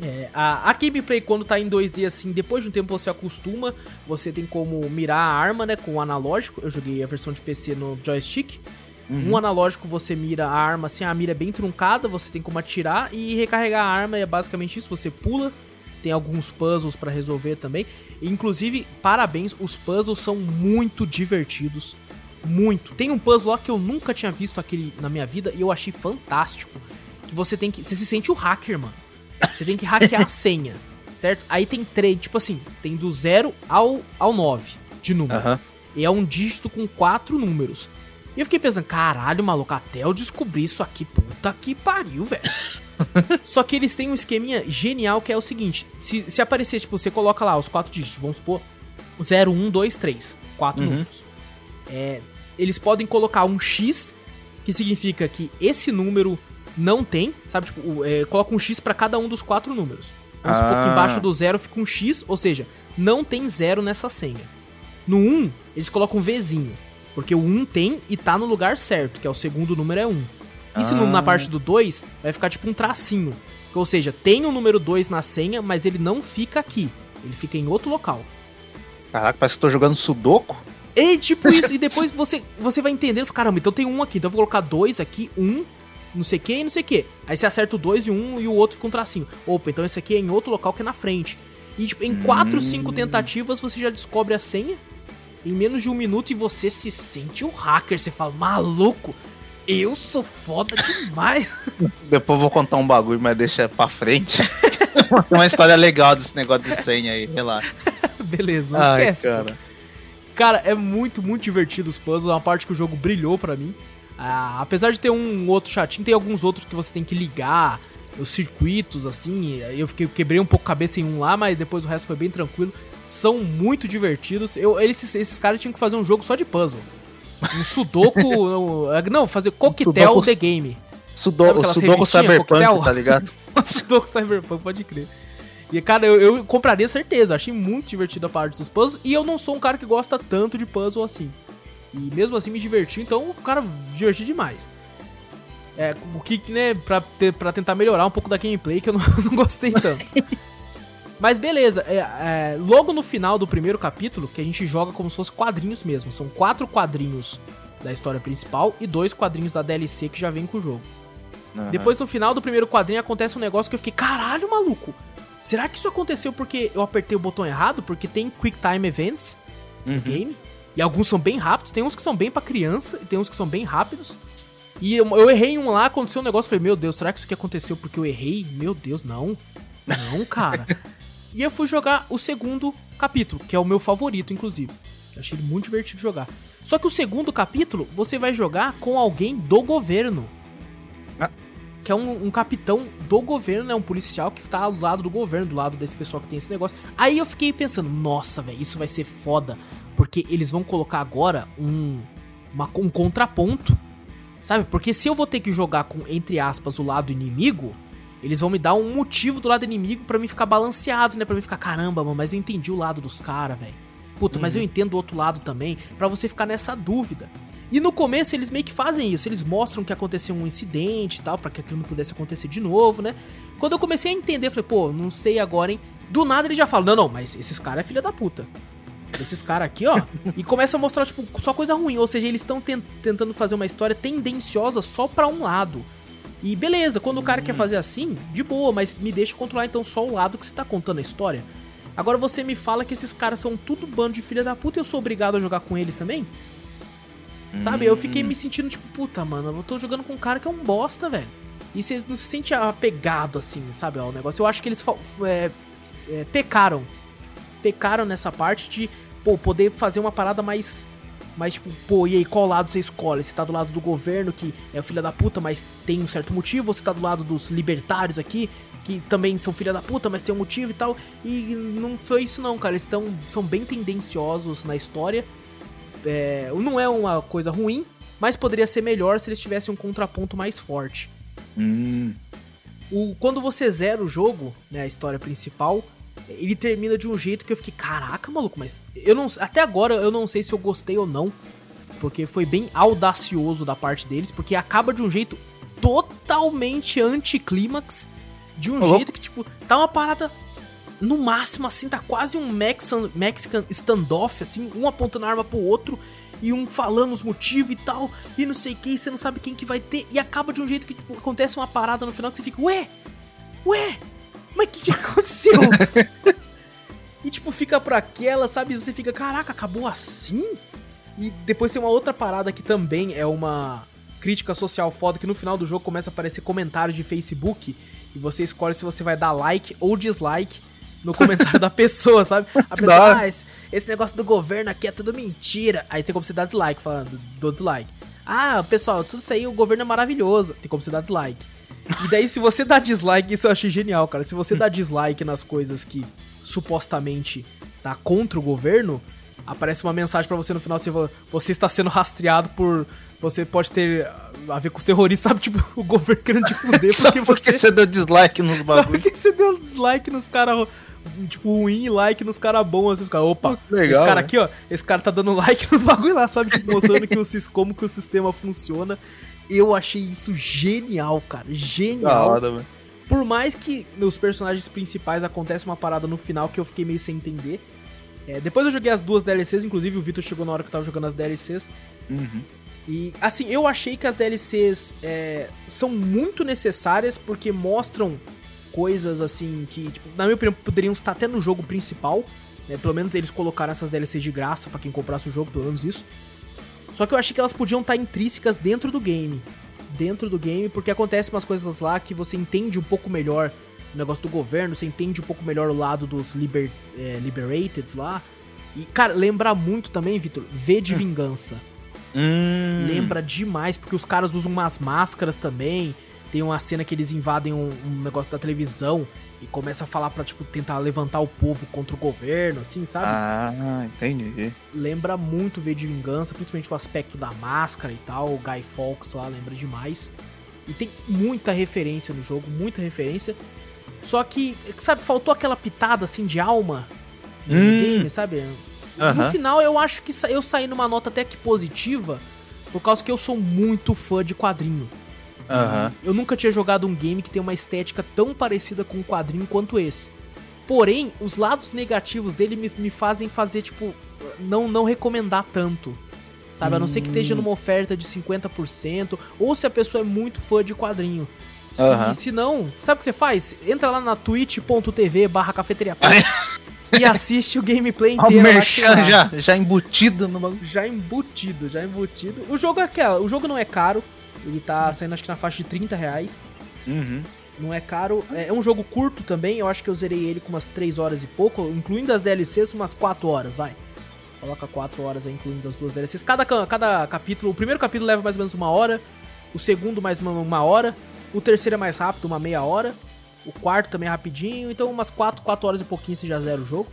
É, a, a gameplay, quando tá em 2D assim, depois de um tempo você acostuma. Você tem como mirar a arma, né? Com o analógico. Eu joguei a versão de PC no joystick. Um analógico você mira a arma assim, a mira é bem truncada, você tem como atirar e recarregar a arma é basicamente isso, você pula. Tem alguns puzzles pra resolver também. Inclusive, parabéns, os puzzles são muito divertidos. Muito. Tem um puzzle lá que eu nunca tinha visto aquele na minha vida e eu achei fantástico. Que você tem que. Você se sente o hacker, mano. Você tem que hackear a *laughs* senha. Certo? Aí tem três, tipo assim, tem do 0 ao, ao 9 de número. Aham. E é um dígito com quatro números. E eu fiquei pensando, caralho, maluco, até eu descobrir isso aqui, puta que pariu, velho. *laughs* Só que eles têm um esqueminha genial que é o seguinte: se, se aparecer, tipo, você coloca lá os quatro dígitos, vamos supor, 0, 1, 2, 3. Quatro Uhum. números. É, eles podem colocar um X, que significa que esse número não tem, sabe? Tipo, é, coloca um X pra cada um dos quatro números. Vamos supor que Ah. embaixo do zero fica um X, ou seja, não tem zero nessa senha. No 1, eles colocam um Vzinho. Porque o 1 tem e tá no lugar certo, que é o segundo número é 1. E se na parte do 2, vai ficar tipo um tracinho. Ou seja, tem o número 2 na senha, mas ele não fica aqui. Ele fica em outro local. Caraca, parece que eu tô jogando Sudoku. E tipo isso, e *laughs* depois você, você vai entendendo, caramba, então tem um aqui, então eu vou colocar dois aqui, um, não sei o que e não sei o que. Aí você acerta o dois e um e o outro fica um tracinho. Opa, então esse aqui é em outro local que é na frente. E tipo, em quatro, cinco tentativas você já descobre a senha em menos de um minuto e você se sente um hacker. Você fala, maluco, eu sou foda demais. *laughs* Depois eu vou contar um bagulho, mas deixa pra frente. *laughs* Tem uma história legal desse negócio de senha aí, relaxa. *laughs* Beleza, não Ai, esquece. pô. cara. Cara, é muito, muito divertido os puzzles. É uma parte que o jogo brilhou pra mim. Ah, apesar de ter um outro chatinho, tem alguns outros que você tem que ligar, os circuitos, assim. Eu fiquei, quebrei um pouco a cabeça em um lá, mas depois o resto foi bem tranquilo. São muito divertidos. Eu, eles, esses caras tinham que fazer um jogo só de puzzle. Um sudoku. não, *laughs* não, fazer coquetel Sudoku- The Game. Sudoku revistinhas, Cyberpunk, coquetel? tá ligado? *laughs* Sudoku Cyberpunk, pode crer. E, cara, eu, eu compraria certeza. Achei muito divertido a parte dos puzzles. E eu não sou um cara que gosta tanto de puzzle assim. E mesmo assim me diverti, então o cara diverti demais. É, o que, né, pra, ter, pra tentar melhorar um pouco da gameplay, que eu não, *laughs* não gostei tanto. Mas beleza, é, é, logo no final do primeiro capítulo, que a gente joga como se fosse quadrinhos mesmo. São quatro quadrinhos da história principal e dois quadrinhos da DLC que já vem com o jogo. Depois, no final do primeiro quadrinho, acontece um negócio que eu fiquei, caralho, maluco. Será que isso aconteceu porque eu apertei o botão errado? Porque tem Quick Time Events no game. E alguns são bem rápidos. Tem uns que são bem pra criança e tem uns que são bem rápidos. E eu, eu errei um lá, aconteceu um negócio. Falei, meu Deus, será que isso aqui aconteceu porque eu errei? Meu Deus, não. Não, cara. *laughs* e eu fui jogar o segundo capítulo, que é o meu favorito, inclusive. Eu achei ele muito divertido jogar. Só que o segundo capítulo, você vai jogar com alguém do governo Ah. que é um, um capitão do governo, né? Um policial que tá do lado do governo, do lado desse pessoal que tem esse negócio. Aí eu fiquei pensando, nossa, velho, isso vai ser foda. Porque eles vão colocar agora um, uma- um contraponto. Sabe? Porque se eu vou ter que jogar com, entre aspas, o lado inimigo, eles vão me dar um motivo do lado inimigo pra mim ficar balanceado, né? Pra mim ficar, caramba, mano, mas eu entendi o lado dos caras, velho. Puta, mas eu entendo o outro lado também, Pra você ficar nessa dúvida. E no começo eles meio que fazem isso, eles mostram que aconteceu um incidente e tal, pra que aquilo não pudesse acontecer de novo, né? Quando eu comecei a entender, eu falei, pô, não sei agora, hein? Do nada ele já fala, não, não, mas esses caras é filha da puta. Esses caras aqui, ó. *laughs* e começa a mostrar, tipo, só coisa ruim. Ou seja, eles estão tentando fazer uma história tendenciosa só pra um lado. E beleza, quando o cara quer fazer assim, de boa, mas me deixa controlar então só o lado que você tá contando a história. Agora você me fala que esses caras são tudo bando de filha da puta e eu sou obrigado a jogar com eles também? Sabe? Eu fiquei me sentindo tipo, puta, mano, eu tô jogando com um cara que é um bosta, velho. E você não se sente apegado assim, sabe, ao negócio. Eu acho que eles é, é, pecaram. Pecaram nessa parte de, pô, poder fazer uma parada mais. Mais tipo, pô, e aí, qual lado você escolhe? Você tá do lado do governo, que é o filho da puta, mas tem um certo motivo, ou você tá do lado dos libertários aqui, que também são filha da puta, mas tem um motivo e tal. E não foi isso não, cara. Eles tão, são bem tendenciosos na história. É, não é uma coisa ruim, mas poderia ser melhor se eles tivessem um contraponto mais forte. Hum, O, quando você zera o jogo, né, a história principal, ele termina de um jeito que eu fiquei, caraca, maluco, mas eu não, até agora eu não sei se eu gostei ou não, porque foi bem audacioso da parte deles, porque acaba de um jeito totalmente anticlímax, de um louco. jeito que tipo, tá uma parada no máximo assim, tá quase um Mexican, Mexican standoff assim, um apontando a arma pro outro e um falando os motivos e tal, e não sei o que, você não sabe quem que vai ter, e acaba de um jeito que tipo, acontece uma parada no final que você fica, ué, ué, mas o que, que aconteceu? *laughs* e tipo, fica pra aquela, sabe? Você fica, caraca, acabou assim? E depois tem uma outra parada que também é uma crítica social foda, que no final do jogo começa a aparecer comentários de Facebook, e você escolhe se você vai dar like ou dislike no comentário da *laughs* pessoa, sabe? A pessoa, ah, esse, esse negócio do governo aqui é tudo mentira. Aí tem como você dar dislike, falando, do dislike. Ah, pessoal, tudo isso aí, o governo é maravilhoso. Tem como você dar dislike. E daí, se você dá dislike, isso eu achei genial, cara. Se você dá dislike nas coisas que supostamente tá contra o governo, aparece uma mensagem pra você no final, você, fala, você está sendo rastreado por. Você pode ter a ver com os terroristas, *laughs* sabe? Tipo, o governo querendo te fuder *laughs* só porque, porque você. você deu dislike nos *laughs* Só bagulhos. porque você deu dislike nos caras, tipo, ruim e like nos caras bons, assim, opa, legal, esse cara né? aqui, ó, esse cara tá dando like no bagulho lá, sabe? Tipo, mostrando que o, como que o sistema funciona. Eu achei isso genial, cara, Da genial. hora, velho. Por mais que nos personagens principais acontece uma parada no final que eu fiquei meio sem entender. É, depois eu joguei as duas DLCs, inclusive o Vitor chegou na hora que eu tava jogando as DLCs. Uhum. E assim, eu achei que as DLCs é, são muito necessárias porque mostram coisas assim que, tipo, na minha opinião, poderiam estar até no jogo principal. Né? Pelo menos eles colocaram essas DLCs de graça para quem comprasse o jogo, pelo menos isso. Só que eu achei que elas podiam estar intrínsecas dentro do game. Dentro do game, porque acontecem umas coisas lá que você entende um pouco melhor o negócio do governo, você entende um pouco melhor o lado dos liber, é, Liberateds lá. E, cara, lembra muito também, Vitor, V de Vingança. Hum. Lembra demais, porque os caras usam umas máscaras também. Tem uma cena que eles invadem um, um negócio da televisão e começa a falar pra, tipo, tentar levantar o povo contra o governo, assim, sabe? Ah, entendi. Lembra muito V de Vingança, principalmente o aspecto da máscara e tal. O Guy Fawkes lá lembra demais. E tem muita referência no jogo, muita referência. Só que, sabe, faltou aquela pitada, assim, de alma no Hum. game, sabe? No final, eu acho que eu saí numa nota até que positiva, por causa que eu sou muito fã de quadrinho. Aham. Eu nunca tinha jogado um game que tem uma estética tão parecida com um quadrinho quanto esse. Porém, os lados negativos dele me, me fazem fazer, tipo, não, não recomendar tanto. Sabe? A não ser que esteja numa oferta de 50%, ou se a pessoa é muito fã de quadrinho. Se, Aham. se não, sabe o que você faz? Entra lá na twitch.tv barra cafeteria *laughs* e assiste o gameplay o inteiro. tem merchan já, já embutido no. Já embutido, já embutido. O jogo é aquela, o jogo não é caro. Ele tá saindo acho que na faixa de 30 reais. Uhum. Não é caro. É é um jogo curto também. Eu acho que eu zerei ele com umas 3 horas e pouco, incluindo as DLCs, umas 4 horas, vai. Coloca 4 horas aí, incluindo as duas DLCs. Cada, ca- cada capítulo, o primeiro capítulo leva mais ou menos uma hora. O segundo mais uma, uma hora. O terceiro é mais rápido, uma meia hora. O quarto também é rapidinho. Então umas 4, 4 horas e pouquinho você já zera o jogo.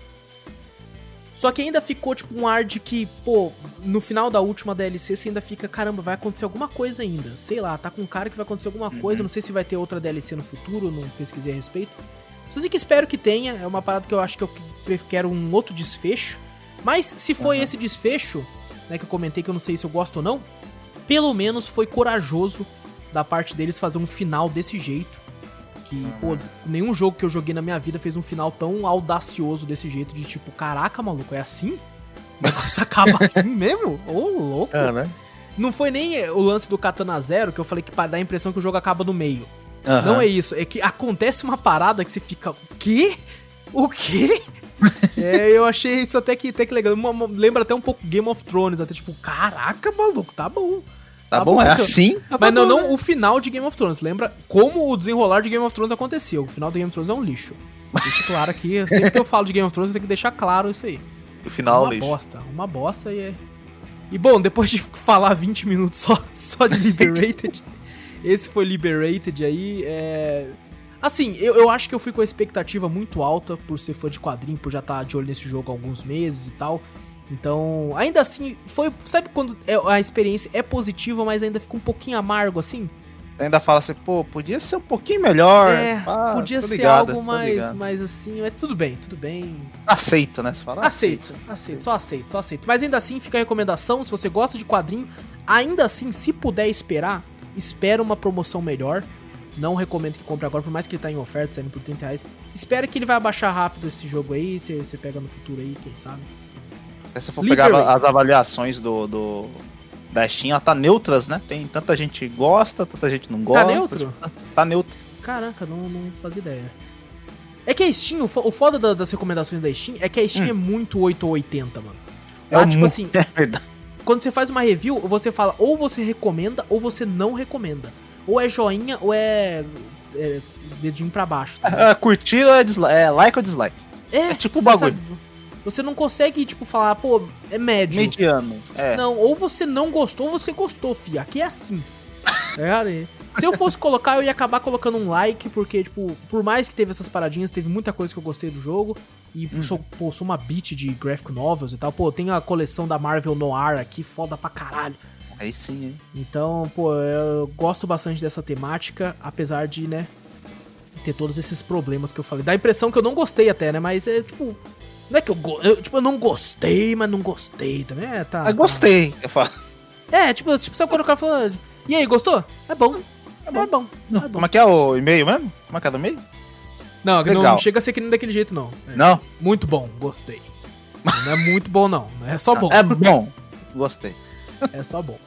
Só que ainda ficou tipo um ar de que, pô, no final da última DLC você ainda fica, caramba, vai acontecer alguma coisa ainda. Sei lá, tá com cara que vai acontecer alguma coisa. Não sei se vai ter outra DLC no futuro, não pesquisei a respeito. Só sei que espero que tenha. É uma parada que eu acho que eu que- quero um outro desfecho. Mas se foi esse desfecho, né, que eu comentei que eu não sei se eu gosto ou não, pelo menos foi corajoso da parte deles fazer um final desse jeito. Que, pô, nenhum jogo que eu joguei na minha vida fez um final tão audacioso desse jeito, de tipo, caraca, maluco, é assim? O negócio *laughs* acaba assim mesmo? Ô, louco. É, né? Não foi nem o lance do Katana Zero, que eu falei que dar a impressão que o jogo acaba no meio. Aham. Não é isso, é que acontece uma parada que você fica, o quê? O quê? *laughs* é, eu achei isso até que, até que legal. Uma- uma- Lembra até um pouco Game of Thrones, até tipo, caraca, maluco, tá bom. Tá bom, é assim? Tá Mas não, bom, não né? o final de Game of Thrones. Lembra como o desenrolar de Game of Thrones aconteceu. O final de Game of Thrones é um lixo. Deixa claro aqui, sempre que eu falo de Game of Thrones, eu tenho que deixar claro isso aí. O final, uma lixo. bosta, uma bosta e é... E bom, depois de falar 20 minutos só, *laughs* só de Liberated, esse foi Liberated aí, é... Assim, eu, eu acho que eu fui com a expectativa muito alta por ser fã de quadrinho, por já estar de olho nesse jogo há alguns meses e tal. Então, ainda assim, foi. Sabe quando é- a experiência é positiva, mas ainda fica um pouquinho amargo assim? Ainda fala assim, pô, podia ser um pouquinho melhor. é, pá, podia ser ligado, algo mais, mais assim. Mas tudo bem, tudo bem. Aceito, né? Você fala, Aceito, aceito, só aceito, só aceito. Mas ainda assim, fica a recomendação, se você gosta de quadrinho, ainda assim, se puder esperar, espera uma promoção melhor. Não recomendo que compre agora, por mais que ele tá em oferta, saindo por 30 reais. Espera que ele vai abaixar rápido esse jogo aí, você pega no futuro aí, quem sabe. Se for pegar as avaliações do, do da Steam, ela tá neutras, né? Tem tanta gente gosta, tanta gente não gosta. Tá neutro? Tá neutro. Caraca, não, não fazia ideia. É que a Steam, o fo- o foda da- das recomendações da Steam é que a Steam é muito 8 ou 80, mano. É Lá, um tipo mu- assim, *laughs* É verdade. quando você faz uma review, você fala ou você recomenda ou você não recomenda. Ou é joinha ou é, é dedinho pra baixo. tá? É, curtir é, disli- é like ou dislike. É, é tipo o bagulho. sabe, você não consegue, tipo, falar, pô, é médio. Mediano. É. Não, ou você não gostou ou você gostou, fi. Aqui é assim. E Se eu fosse colocar, eu ia acabar colocando um like, porque, tipo, por mais que teve essas paradinhas, teve muita coisa que eu gostei do jogo. E sou, pô, sou uma beat de graphic novels e tal. Pô, tem a coleção da Marvel Noir aqui, foda pra caralho. Aí sim, hein? Então, pô, eu gosto bastante dessa temática, apesar de, né, ter todos esses problemas que eu falei. Dá a impressão que eu não gostei até, né? Mas é tipo. Não é que eu, go eu Tipo, eu não gostei, mas não gostei também. É, tá. Ah, tá. gostei. Eu falo. É, tipo, tipo, sabe quando o cara fala. E aí, gostou? É bom. É bom. É bom. É bom. Como é que é o e-mail mesmo? Como é que é do e-mail? Não, não, não chega a ser que nem daquele jeito, não. É não? Muito bom, gostei. Não é muito bom, não. É só bom. É bom. Gostei. É só bom.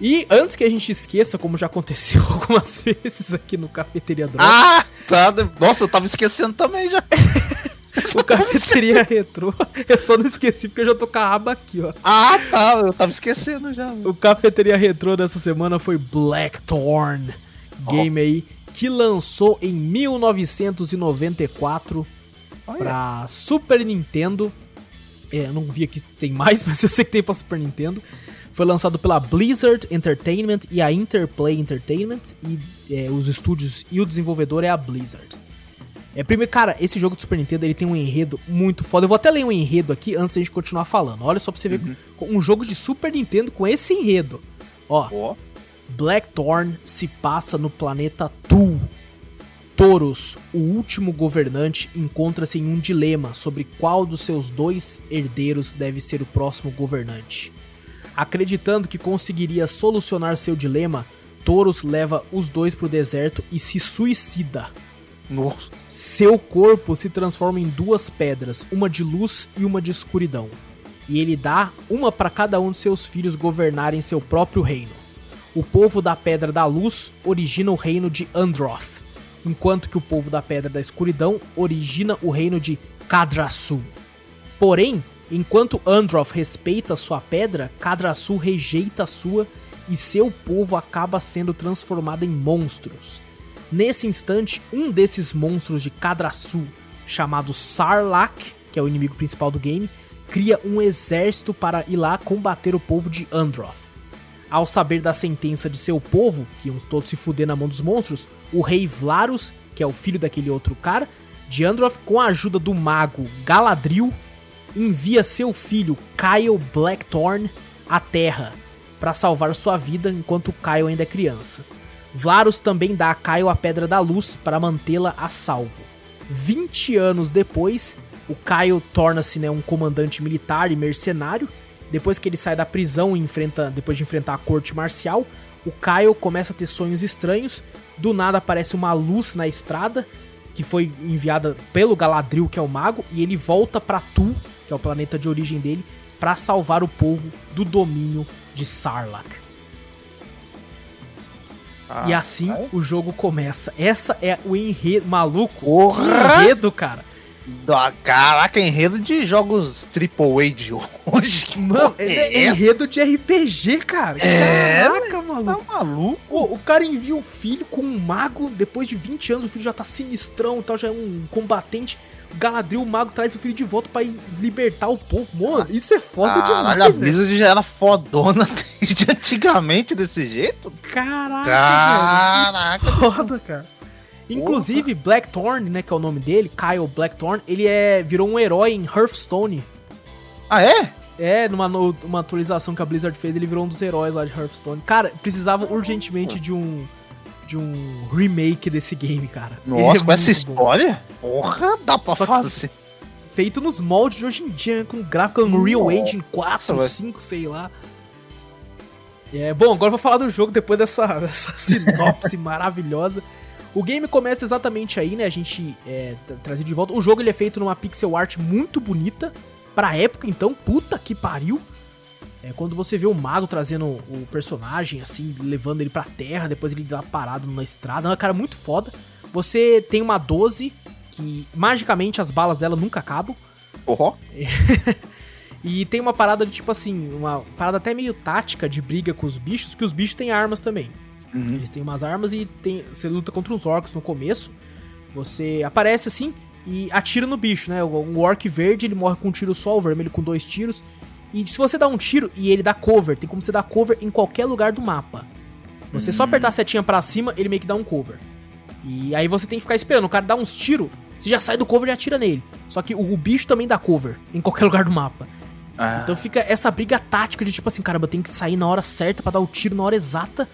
E antes que a gente esqueça, como já aconteceu *laughs* algumas vezes aqui no Cafeteria Drop. Ah, tá. Nossa, eu tava esquecendo também já. *laughs* *laughs* o Cafeteria Retrô. Eu só não esqueci porque eu já tô com a aba aqui, ó. Ah, tá. Eu tava esquecendo já. O Cafeteria Retrô dessa semana foi Blackthorn. Game oh. aí que lançou em 1994 oh, pra Super Nintendo. É, eu não vi aqui se tem mais, *laughs* mas eu sei que tem pra Super Nintendo. Foi lançado pela Blizzard Entertainment e a Interplay Entertainment. E é, os estúdios e o desenvolvedor é a Blizzard. É, primeiro, cara, esse jogo do Super Nintendo ele tem um enredo muito foda. Eu vou até ler um enredo aqui antes da gente continuar falando. Olha só pra você ver uhum. um jogo de Super Nintendo com esse enredo. Ó. Oh. Blackthorn se passa no planeta Tu. Toros, o último governante, encontra-se em um dilema sobre qual dos seus dois herdeiros deve ser o próximo governante. Acreditando que conseguiria solucionar seu dilema, Toros leva os dois para o deserto e se suicida. Nossa. Seu corpo se transforma em duas pedras, uma de luz e uma de escuridão. E ele dá uma para cada um de seus filhos governarem seu próprio reino. O povo da Pedra da Luz origina o reino de Androth, enquanto que o povo da Pedra da Escuridão origina o reino de Kadrasu. Porém, Enquanto Androth respeita sua pedra, Kadrasu rejeita a sua e seu povo acaba sendo transformado em monstros. Nesse instante, um desses monstros de Kadrasu, chamado Sarlacc, que é o inimigo principal do game, cria um exército para ir lá combater o povo de Androth. Ao saber da sentença de seu povo, que iam todos se fuder na mão dos monstros, o rei Vlarus, que é o filho daquele outro cara, de Androth, com a ajuda do mago Galadriel, envia seu filho Kyle Blackthorn à Terra para salvar sua vida enquanto Kyle ainda é criança. Varus também dá a Kyle a Pedra da Luz para mantê-la a salvo. 20 anos depois, o Kyle torna-se né, um comandante militar e mercenário. Depois que ele sai da prisão e enfrenta, depois de enfrentar a corte marcial, o Kyle começa a ter sonhos estranhos. Do nada aparece uma luz na estrada que foi enviada pelo Galadriel, que é o mago, e ele volta para Tu, que é o planeta de origem dele, para salvar o povo do domínio de Sarlacc. Ah, e assim é? o jogo começa. Essa é o enredo. Maluco, Porra! enredo, cara. Caraca, enredo de jogos AAA de hoje. Que Mano, é, é enredo de RPG, cara. É, Caraca, maluco. Tá maluco? o cara envia um filho com um mago. Depois de 20 anos, o filho já tá sinistrão e tal, já é um combatente. Galadriel, o mago, traz o filho de volta para libertar o povo. Mano, isso é foda Caralho, demais. A Blizzard já era fodona *laughs* de antigamente desse jeito? Caraca, Caraca. Velho, foda, cara. Inclusive, Blackthorn, né, que é o nome dele, Kyle Blackthorn, ele é, virou um herói em Hearthstone. Ah, é? É, numa uma atualização que a Blizzard fez, ele virou um dos heróis lá de Hearthstone. Cara, precisava urgentemente de um de um remake desse game, cara. Nossa, é com essa história? Porra, dá pra Só fazer. Feito nos moldes de hoje em dia, com gráfico Unreal Nossa, Engine 4, 5, sei lá. É, bom, agora eu vou falar do jogo depois dessa, *laughs* dessa sinopse *laughs* maravilhosa. O game começa exatamente aí, né? A gente é, trazer de volta. O jogo ele é feito numa pixel art muito bonita. Pra época, então, puta que pariu. É quando você vê o mago trazendo o personagem, assim, levando ele pra terra, depois ele lá parado numa estrada. É uma cara muito foda. Você tem uma 12, que magicamente as balas dela nunca acabam. Uhum. *laughs* e tem uma parada de tipo assim, uma parada até meio tática de briga com os bichos, que os bichos têm armas também. Uhum. Eles têm umas armas e tem, você luta contra uns orcs no começo. Você aparece assim e atira no bicho, né? O, orc verde ele morre com um tiro só, o vermelho com dois tiros. E se você dá um tiro e ele dá cover, tem como você dar cover em qualquer lugar do mapa. Você uhum. só apertar a setinha pra cima, ele meio que dá um cover. E aí você tem que ficar esperando, o cara dá uns tiros, você já sai do cover e atira nele. Só que o, o bicho também dá cover em qualquer *laughs* lugar do mapa. Ah. Então fica essa briga tática de tipo assim, caramba, tem que sair na hora certa para dar o tiro na hora exata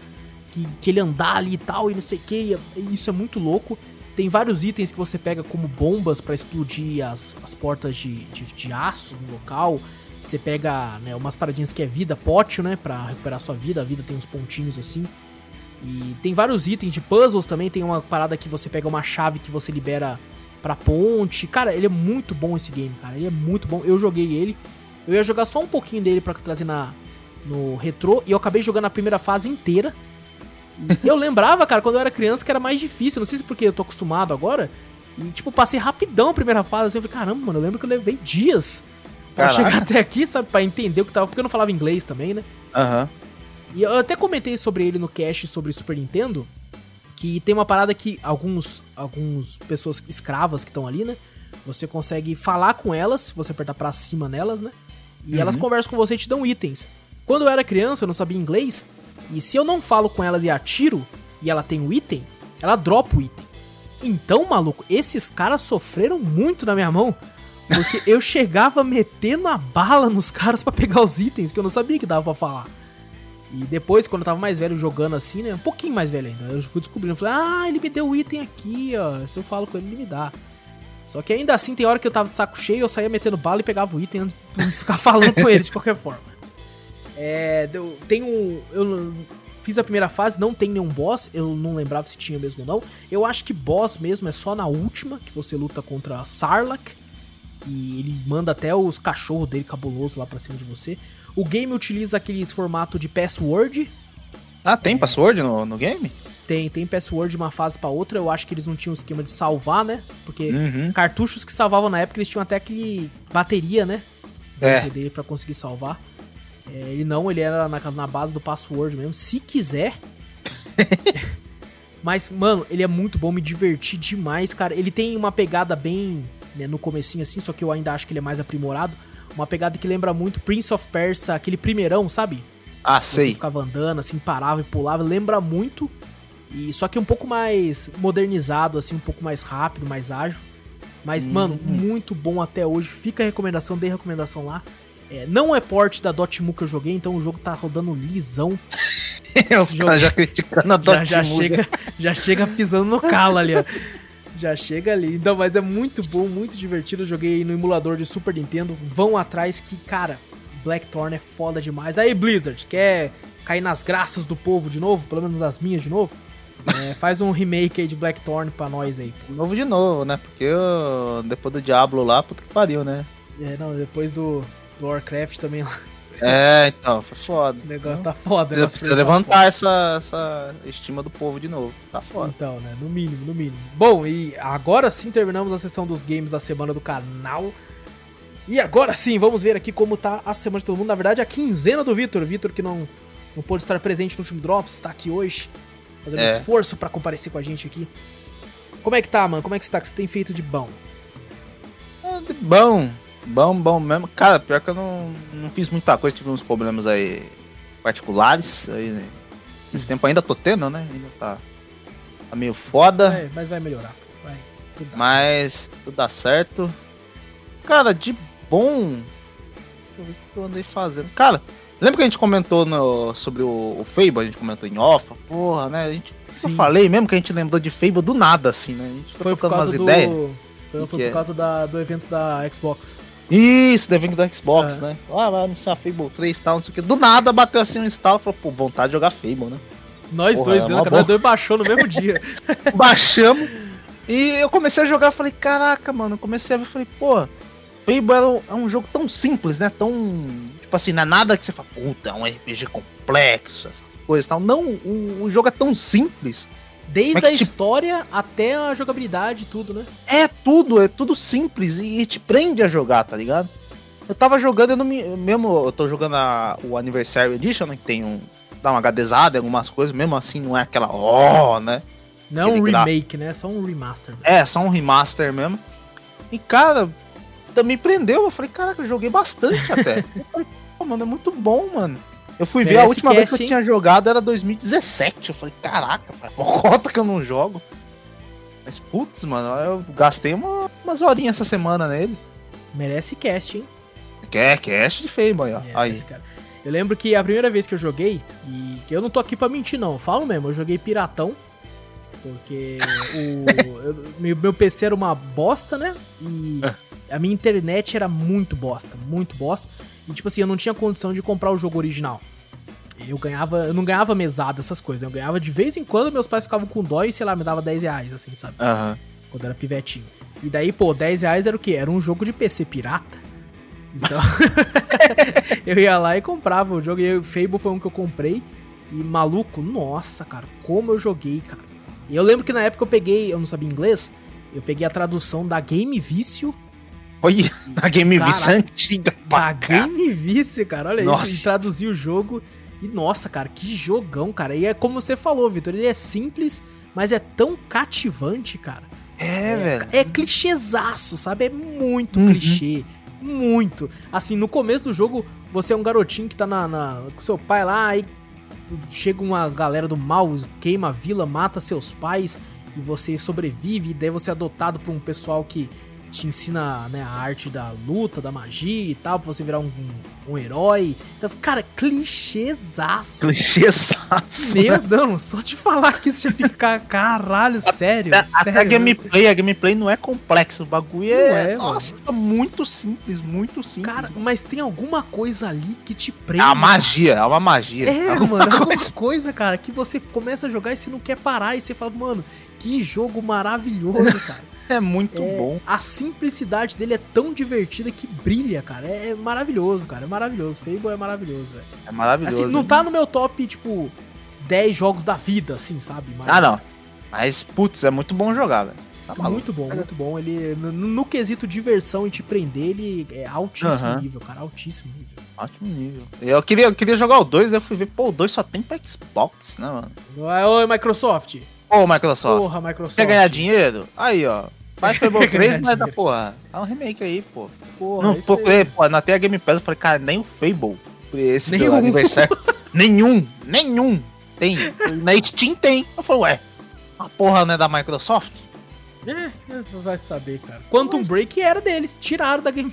que, que ele andar ali e tal, e não sei o que. Isso é muito louco. Tem vários itens que você pega como bombas para explodir as, as portas de, de, de aço no local. Você pega né, umas paradinhas que é vida, pótio, né? Pra recuperar sua vida. A vida tem uns pontinhos assim. E tem vários itens de puzzles também. Tem uma parada que você pega uma chave que você libera pra ponte. Cara, ele é muito bom esse game, cara. Ele é muito bom. Eu joguei ele. Eu ia jogar só um pouquinho dele pra trazer na, no retrô. E eu acabei jogando a primeira fase inteira. Eu lembrava, cara, quando eu era criança que era mais difícil. Não sei se porque eu tô acostumado agora. E, tipo, passei rapidão a primeira fase. Assim, eu falei, caramba, mano, eu lembro que eu levei dias pra Caraca. chegar até aqui, sabe? Pra entender o que tava. Porque eu não falava inglês também, né? Aham. E eu até comentei sobre ele no cast sobre Super Nintendo, que tem uma parada que alguns alguns pessoas escravas que estão ali, né? Você consegue falar com elas, se você apertar pra cima nelas, né? E elas conversam com você e te dão itens. Quando eu era criança, eu não sabia inglês, e se eu não falo com elas e atiro, e ela tem o item, ela dropa o item. Então, maluco, esses caras sofreram muito na minha mão, porque eu chegava metendo a bala nos caras pra pegar os itens, que eu não sabia que dava pra falar. E depois, quando eu tava mais velho jogando assim, né? Um pouquinho mais velho ainda. Eu fui descobrindo. Falei, ah, ele me deu o item aqui, ó. Se eu falo com ele, ele me dá. Só que ainda assim, tem hora que eu tava de saco cheio, eu saía metendo bala e pegava o item antes de ficar falando com ele de qualquer forma. É. deu- Tem um. Eu fiz a primeira fase, não tem nenhum boss. Eu não lembrava se tinha mesmo ou não. Eu acho que boss mesmo é só na última, que você luta contra Sarlacc. E ele manda até os cachorros dele cabuloso lá pra cima de você. O game utiliza aqueles formato de password. Ah, tem password no, no game? Tem, tem password de uma fase pra outra. Eu acho que eles não tinham esquema de salvar, né? Porque Uhum. cartuchos que salvavam na época, eles tinham até aquele bateria, né? É. Dele pra conseguir salvar. É, ele não, ele era na, na base do password mesmo. Se quiser. *laughs* Mas, mano, ele é muito bom, me diverti demais, cara. Ele tem uma pegada bem né, no comecinho assim, só que eu ainda acho que ele é mais aprimorado. Uma pegada que lembra muito Prince of Persia, aquele primeirão, sabe? Ah, Você sei. ficava andando, assim, parava e pulava. Lembra muito. E só que um pouco mais modernizado, assim, um pouco mais rápido, mais ágil. Mas, mano, muito bom até hoje. Fica a recomendação, dei recomendação lá. É, não é porte da Dotemu que eu joguei, então o jogo tá rodando lisão. *laughs* Os caras já criticando a *laughs* Já, já, Dotemu. chega, já chega pisando no calo ali, ó. Já chega ali. Então, mas é muito bom, muito divertido. Eu joguei no emulador de Super Nintendo. Vão atrás que, cara, Blackthorn é foda demais. Aí, Blizzard, quer cair nas graças do povo de novo? Pelo menos das minhas de novo? É, *laughs* faz um remake aí de Blackthorn pra nós aí. Novo de novo, né? Porque eu, depois do Diablo lá, puta que pariu, né? É, não, depois do, do Warcraft também, o É, então, foi foda. negócio tá foda. o Precisa, precisa levantar essa, essa estima do povo de novo. Tá foda. Então, né? No mínimo, no mínimo. Bom, e agora sim terminamos a sessão dos games da semana do canal. E agora sim, vamos ver aqui como tá a semana de todo mundo. Na verdade, a quinzena do Vitor. Vitor que não, não pôde estar presente no último Drops, está aqui hoje. Fazendo É. esforço pra comparecer com a gente aqui. Como é que tá, mano? Como é que você tá? O que você tem feito de bom? É, Bom, bom, bom mesmo. Cara, pior que eu não, não fiz muita coisa, tive uns problemas aí particulares. Aí, né? Esse tempo ainda tô tendo, né? Ainda tá, tá meio foda. É, mas vai melhorar. Vai. Tudo dá Mas tudo dá certo. Cara, de bom. Deixa eu ver o que eu andei fazendo. Cara, lembra que a gente comentou no, sobre o, o Fable? A gente comentou em off? Porra, né? A gente, eu falei mesmo que a gente lembrou de Fable do nada, assim, né? A gente foi, Foi por causa umas do. ideias. Foi, foi por é? causa da- do evento da Xbox. Isso, deve vir da Xbox, É. né? Ah, vai anunciar Fable 3 e tal, não sei o que. Do nada bateu assim um instalo e falou, pô, vontade de jogar Fable, né? Nós Porra, dois é bom. Nós dois baixou no mesmo *laughs* dia. Baixamos. E eu comecei a jogar, falei, caraca, mano, eu comecei a ver, falei, pô, Fable é um, é um jogo tão simples, né? Tão. Tipo assim, não é nada que você fala, puta, é um RPG complexo, essas coisas e tal. Não, o, o jogo é tão simples. Desde a tipo- história até a jogabilidade tudo, né? É tudo, é tudo simples e, e te prende a jogar, tá ligado? Eu tava jogando, eu não me. Mesmo eu tô jogando a, o Anniversary Edition, né? Que tem um. Dá uma HDzada em algumas coisas, mesmo assim não é aquela ó, né? Não é um remake, né? É só um remaster. É, só um remaster mesmo. E, cara, também prendeu. Eu falei, caraca, eu joguei bastante até. *laughs* Pô, mano, é muito bom, mano. Eu fui ver, a última vez que cast, eu hein? tinha jogado era 2017. Eu falei, caraca, *laughs* cota que eu não jogo. Mas, putz, mano, eu gastei uma, umas horinhas essa semana nele. Merece cast, hein? É cast de aí, ó. Merece, Aí. cara. Eu lembro que a primeira vez que eu joguei, e eu não tô aqui pra mentir, não, eu falo mesmo, eu joguei Piratão. Porque o, *laughs* eu- meu, meu PC era uma bosta, né? E a minha internet era muito bosta, muito bosta. E tipo assim, eu não tinha condição de comprar o jogo original. eu ganhava, eu não ganhava mesada, essas coisas, né? Eu ganhava de vez em quando, meus pais ficavam com dó e, sei lá, me dava 10 reais, assim, sabe? Aham. Quando era pivetinho. E daí, pô, 10 reais era o quê? Era um jogo de PC pirata. Então, *laughs* *laughs* eu ia lá e comprava o jogo. E o Fable foi um que eu comprei. E maluco, nossa, cara, como eu joguei, cara. E eu lembro que na época eu peguei, eu não sabia inglês, eu peguei a tradução da Game Vício. Olha, *laughs* a Game Caraca. Vice antiga cá. Game Vício, cara, olha Nossa. isso. E traduzi o jogo. E nossa, cara, que jogão, cara. E é como você falou, Vitor, ele é simples, mas é tão cativante, cara. É, velho. É clichêzaço, sabe? É muito Uhum. clichê. Muito. Assim, no começo do jogo, você é um garotinho que tá na, na- com seu pai lá, aí chega uma galera do mal, queima a vila, mata seus pais, e você sobrevive, e daí você é adotado por um pessoal que te ensina né, a arte da luta, da magia e tal, pra você virar um, um, um herói. Então, cara, clichêzaço. Clichêzaço. Meu Deus, só te falar que isso já fica, *laughs* caralho, sério, A- Até sério. a gameplay, a gameplay não é complexo, o bagulho é, é, nossa, muito simples, muito simples. Cara, mas tem alguma coisa ali que te prende. é uma magia, é uma magia. É, Alguma mano, é coisa. alguma coisa, cara, que você começa a jogar e você não quer parar. E você fala, mano, que jogo maravilhoso, *laughs* cara. É muito É, bom. A simplicidade dele é tão divertida que brilha, cara. É, é maravilhoso, cara. É maravilhoso. Fable é maravilhoso, velho. É maravilhoso. Assim, não tá no meu top, tipo, 10 jogos da vida, assim, sabe? Mas Ah, não. Mas, putz, é muito bom jogar, velho. Tá. Muito bom, muito bom. Ele, no, no quesito diversão e te prender, ele é altíssimo Aham. nível, cara. Altíssimo nível. Ótimo nível. Eu queria, eu queria jogar o 2, eu fui ver, pô, o 2 só tem pra Xbox, né, mano? Oi, Oi, Microsoft. Ô, Microsoft, Porra, Microsoft. quer ganhar dinheiro? Aí, ó. Faz Fable Quer 3, ganhar mas *laughs* da porra. Dá um remake aí, pô. Porra, Não, procurei, pô, na a Game Pass, eu falei, cara, nem o Fable. Esse Nenhum. do aniversário. *laughs* nenhum, nenhum. Tem. Na Steam tem. Eu falei, ué, a porra não é da Microsoft? É, é, vai saber, cara. Quantum Break era deles, tiraram da Game.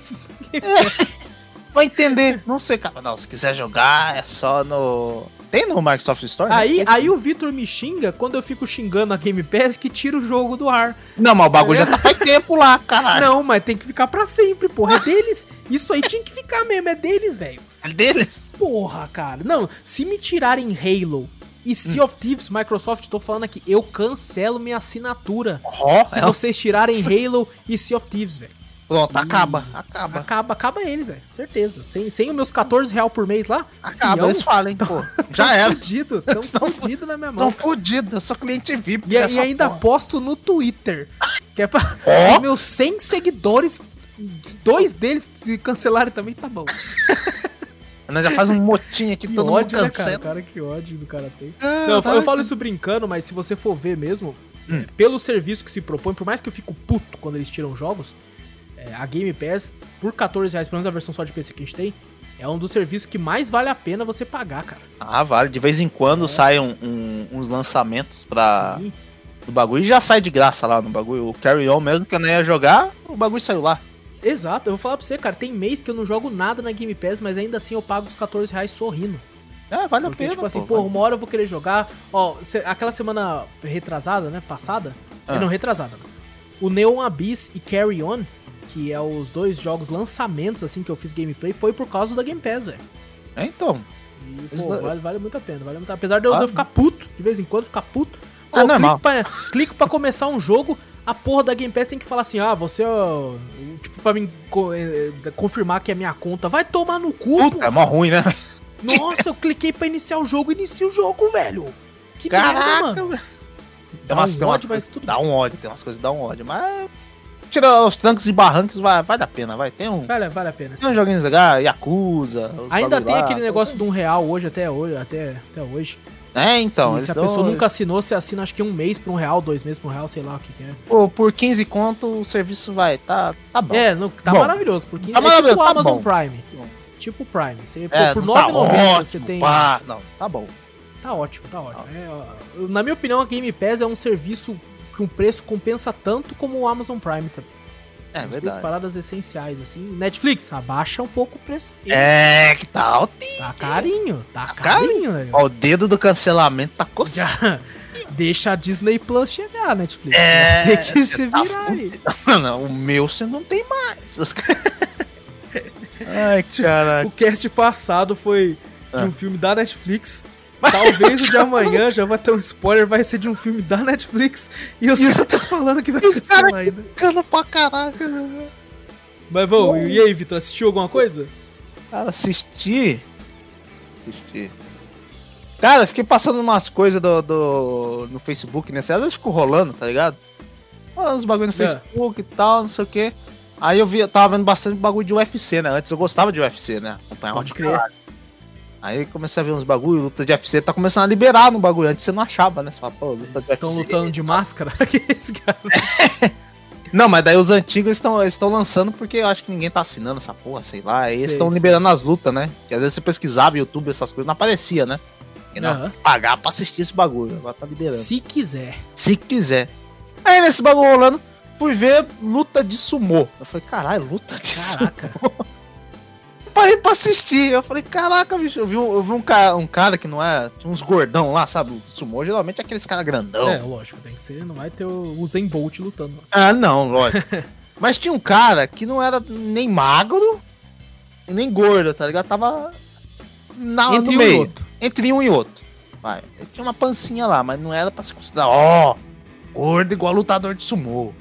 Vai entender. Não sei, cara. Não, se quiser jogar, é só no. Tem no Microsoft Store? né? Aí, Tem. aí o Vitor me xinga quando eu fico xingando a Game Pass que tira o jogo do ar. Não, mas o bagulho já tá faz tempo lá, caralho. Não, mas tem que ficar pra sempre, porra. É deles. Isso aí tinha que ficar mesmo, é deles, velho. É dele? Porra, cara. Não, se me tirarem Halo e Sea Hum. of Thieves, Microsoft, tô falando aqui, eu cancelo minha assinatura. Ó, Se é, vocês tirarem *laughs* Halo e Sea of Thieves, velho. Pronto, acaba, acaba. Acaba, acaba eles, velho. Certeza. Sem, sem os meus 14 real por mês lá, Acaba, fião, eles falam, hein, pô. *laughs* Já era. fudido, tão Estão fudido na minha mão. Tão fodidos, eu sou cliente VIP. E, e ainda porra. posto no Twitter. Que é pra *laughs* os meus 100 seguidores, dois deles se cancelarem também, tá bom. *laughs* Nós já faz um motim aqui, Que todo ódio, mundo né, cara? Cara, que ódio do cara tem. Ah, Não, eu, tá fa- eu falo isso brincando, mas se você for ver mesmo, Hum. pelo serviço que se propõe, por mais que eu fico puto quando eles tiram jogos, a Game Pass, por 14 reais, pelo menos a versão só de PC que a gente tem, é um dos serviços que mais vale a pena você pagar, cara. Ah, vale. De vez em quando saem um- um- uns lançamentos pra, Sim. do bagulho e já sai de graça lá no bagulho. O Carry On mesmo que eu não ia jogar, o bagulho saiu lá. Exato, eu vou falar pra você, cara, tem mês que eu não jogo nada na Game Pass, mas ainda assim eu pago os 14 reais sorrindo. É, vale a Porque, pena. tipo assim, pô, vale. uma hora eu vou querer jogar. Ó, se- aquela semana retrasada, né? Passada. Ah. Não, retrasada. né, O Neon Abyss e Carry On, que é os dois jogos lançamentos, assim, que eu fiz gameplay, foi por causa da Game Pass, velho. É, então. E, pô, é- vale, vale muito a pena, vale muito a pena. Apesar de eu, de eu Vale. ficar puto, de vez em quando ficar puto. Ah, eu normal. clico pra, clico pra começar um jogo, a porra da Game Pass tem que falar assim, ah, você, ó, tipo, pra mim co- eh, eh, confirmar que é minha conta. Vai tomar no cu, Puta, é mó ruim, né? Nossa, eu cliquei pra iniciar o jogo, inicia o jogo, velho. Que merda, Caraca, mano. velho. Dá umas, um umas ódio, mas tudo dá um ódio, tem umas coisas que dá um ódio, mas. Tira os trancos e barrancos, vai, vai dar pena, vai. Tem um. Vale, vale a pena. Tem uns joguinhos legais, Yakuza. Ainda tem lá. aquele negócio de um real hoje, até hoje, até, até hoje. É, então. se, se a pessoa nunca assinou, você assina acho que um mês pra um real, dois meses pra um real, sei lá o que, que é. Pô, por 15 conto o serviço vai. Tá, tá bom. É, não, tá Bom. maravilhoso, porque Tá é maravilhoso, tipo o tá Amazon bom. Prime. Tipo o Prime. Você, É, por não tá 9,90 você tem. pá. Não, tá bom. Tá ótimo, tá ótimo. É, na minha opinião, a Game Pass é um serviço que um preço compensa tanto como o Amazon Prime também. É As duas verdade. paradas essenciais, assim. Netflix, abaixa um pouco o preço. É, que tá alto. Tá carinho, tá Tá carinho, velho. Ó, o dedo do cancelamento tá coçando. Já *laughs* deixa a Disney Plus chegar, Netflix. É, ter que se tá virar aí. *laughs* Mano, o meu você não tem mais. Os caras- Ai, *laughs* caraca. O cast passado foi de um filme da Netflix. Talvez o de *laughs* amanhã já vai ter um spoiler, vai ser de um filme da Netflix. E os caras estão falando que vai cancelar ainda. cana pra caraca. Mas bom, e aí, Vitor, assistiu alguma coisa? Cara, assisti. Assisti. Cara, eu fiquei passando umas coisas do, do, no Facebook, né? Às vezes ficou rolando, tá ligado? Rolando uns bagulho no É. Facebook e tal, não sei o quê. Aí eu vi, eu tava vendo bastante bagulho de UFC, né? Antes eu gostava de UFC, né? Acompanhava Pode crer. caralho. Aí comecei a ver uns bagulho, luta de UFC, tá começando a liberar no bagulho. Antes você não achava, né? Você fala, pô, luta de Estão UFC. lutando de máscara? *laughs* Que esse cara? *laughs* Não, mas daí os antigos estão estão lançando porque eu acho que ninguém tá assinando essa porra, sei lá. Aí eles estão liberando as lutas, né? Que às vezes você pesquisava no YouTube essas coisas, não aparecia, né? E não, Aham. pagar pra assistir esse bagulho. Agora tá liberando. Se quiser. Se quiser. Aí nesse bagulho rolando, fui ver luta de sumô. Eu falei, caralho, luta de Caraca. sumô. *laughs* Parei pra assistir. Eu falei, caraca, bicho. Eu vi, um- eu vi um, cara, um cara que não é. Tinha uns gordão lá, sabe? O sumô geralmente é aqueles caras grandão. É, lógico, tem que ser. Não vai ter o Usain Bolt lutando. Ah, não, lógico. *laughs* Mas tinha um cara que não era nem magro e nem gordo, tá ligado? Tava na, Entre no um e meio. outro. Entre um e outro. Vai. Ele tinha uma pancinha lá, mas não era pra se considerar, ó, gordo igual lutador de sumô.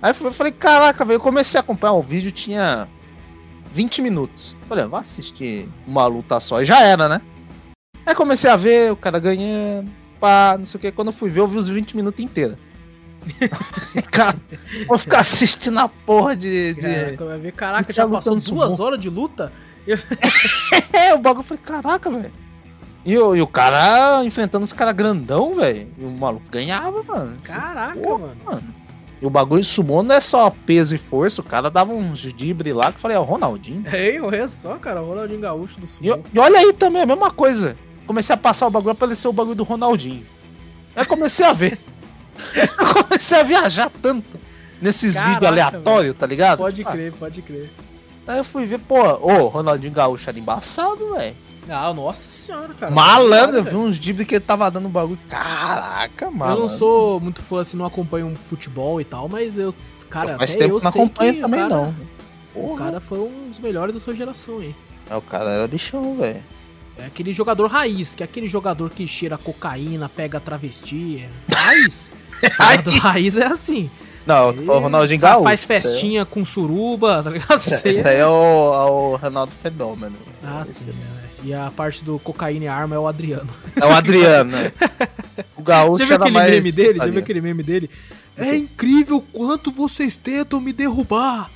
Aí eu falei, caraca, velho, eu comecei a acompanhar o vídeo, tinha 20 minutos. Falei, vou assistir uma luta só. E já era, né? Aí comecei a ver o cara ganhando, pá, não sei o que. Quando eu fui ver, eu vi os 20 minutos inteiros. *laughs* cara, vou ficar assistindo a porra de. de... Caraca, vai ver, caraca, já passou duas horas de luta? *laughs* É, o bagulho, eu falei, caraca, velho. E, o- e o cara enfrentando os caras grandão, velho. E o maluco ganhava, mano. Caraca, Pô, mano. mano. E o bagulho sumô não é só peso e força, o cara dava uns drible lá que eu falei, é o Ronaldinho. Ei, olha só, cara, o Ronaldinho Gaúcho do E, Sul. e olha aí também, a mesma coisa. Comecei a passar o bagulho, apareceu o bagulho do Ronaldinho. Aí comecei a ver. *laughs* Eu comecei a viajar tanto nesses Caraca, vídeos aleatórios, tá ligado? Pode Ah, crer, pode crer. Aí eu fui ver, pô, ô, Ronaldinho Gaúcho era embaçado, velho. Ah, nossa senhora, cara. Malandro, eu vi uns dribles que ele tava dando um bagulho. Caraca, mano. Eu não sou muito fã, assim, não acompanho um futebol e tal, mas eu, cara, Faz até tempo eu não que também, o cara, não. O Porra. cara foi um dos melhores da sua geração, hein. É, o cara era bichão, velho. É aquele jogador raiz, que é aquele jogador que cheira cocaína, pega travesti. É raiz. *laughs* jogador raiz é assim. Não, o Ronaldinho Gaúcho. Faz festinha com suruba, tá ligado? Esse Isso aí é- aí é o, é o Ronaldo Fenômeno. Ah, sim, né? E a parte do cocaína e arma é o Adriano. É o Adriano. né? o Gaúcho Já viu aquele mais... meme dele? Já viu Adriano. aquele meme dele? É incrível quanto vocês tentam me derrubar.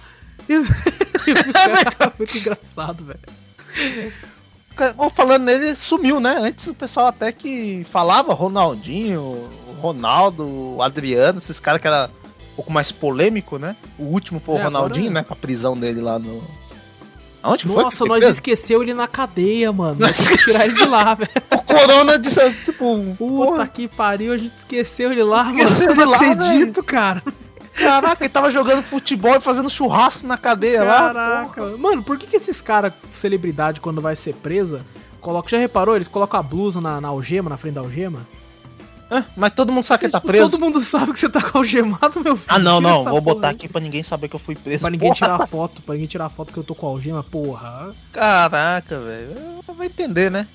Eu- *laughs* Muito engraçado, velho. Falando nele, sumiu, né? Antes o pessoal até que falava Ronaldinho, o Ronaldo, o Adriano, esses caras que era um pouco mais polêmico, né? O último foi o É, Ronaldinho, agora- né? Com a prisão dele lá no... Foi? que Nossa, foi nós preso? esqueceu ele na cadeia, mano. Nós que tirar ele de lá, velho. O Corona disse, tipo... Puta porra, que pariu, a gente esqueceu ele lá, Esqueceu mano. ele Eu não lá, acredito, cara. Caraca, ele tava jogando futebol e fazendo churrasco na cadeia lá. Caraca. Mano, por que, que esses caras, celebridade, quando vai ser presa, coloca, já reparou? Eles colocam a blusa na, na algema, na frente da algema? Hã? Mas todo mundo sabe que tá Tipo, preso. Todo mundo sabe que você tá algemado, meu filho. Ah, não, Tira não. Vou botar aí. aqui pra ninguém saber que eu fui preso. Pra ninguém Porra, tirar *laughs* foto, pra ninguém tirar foto que eu tô com algema, porra. Caraca, velho. Vai entender, né?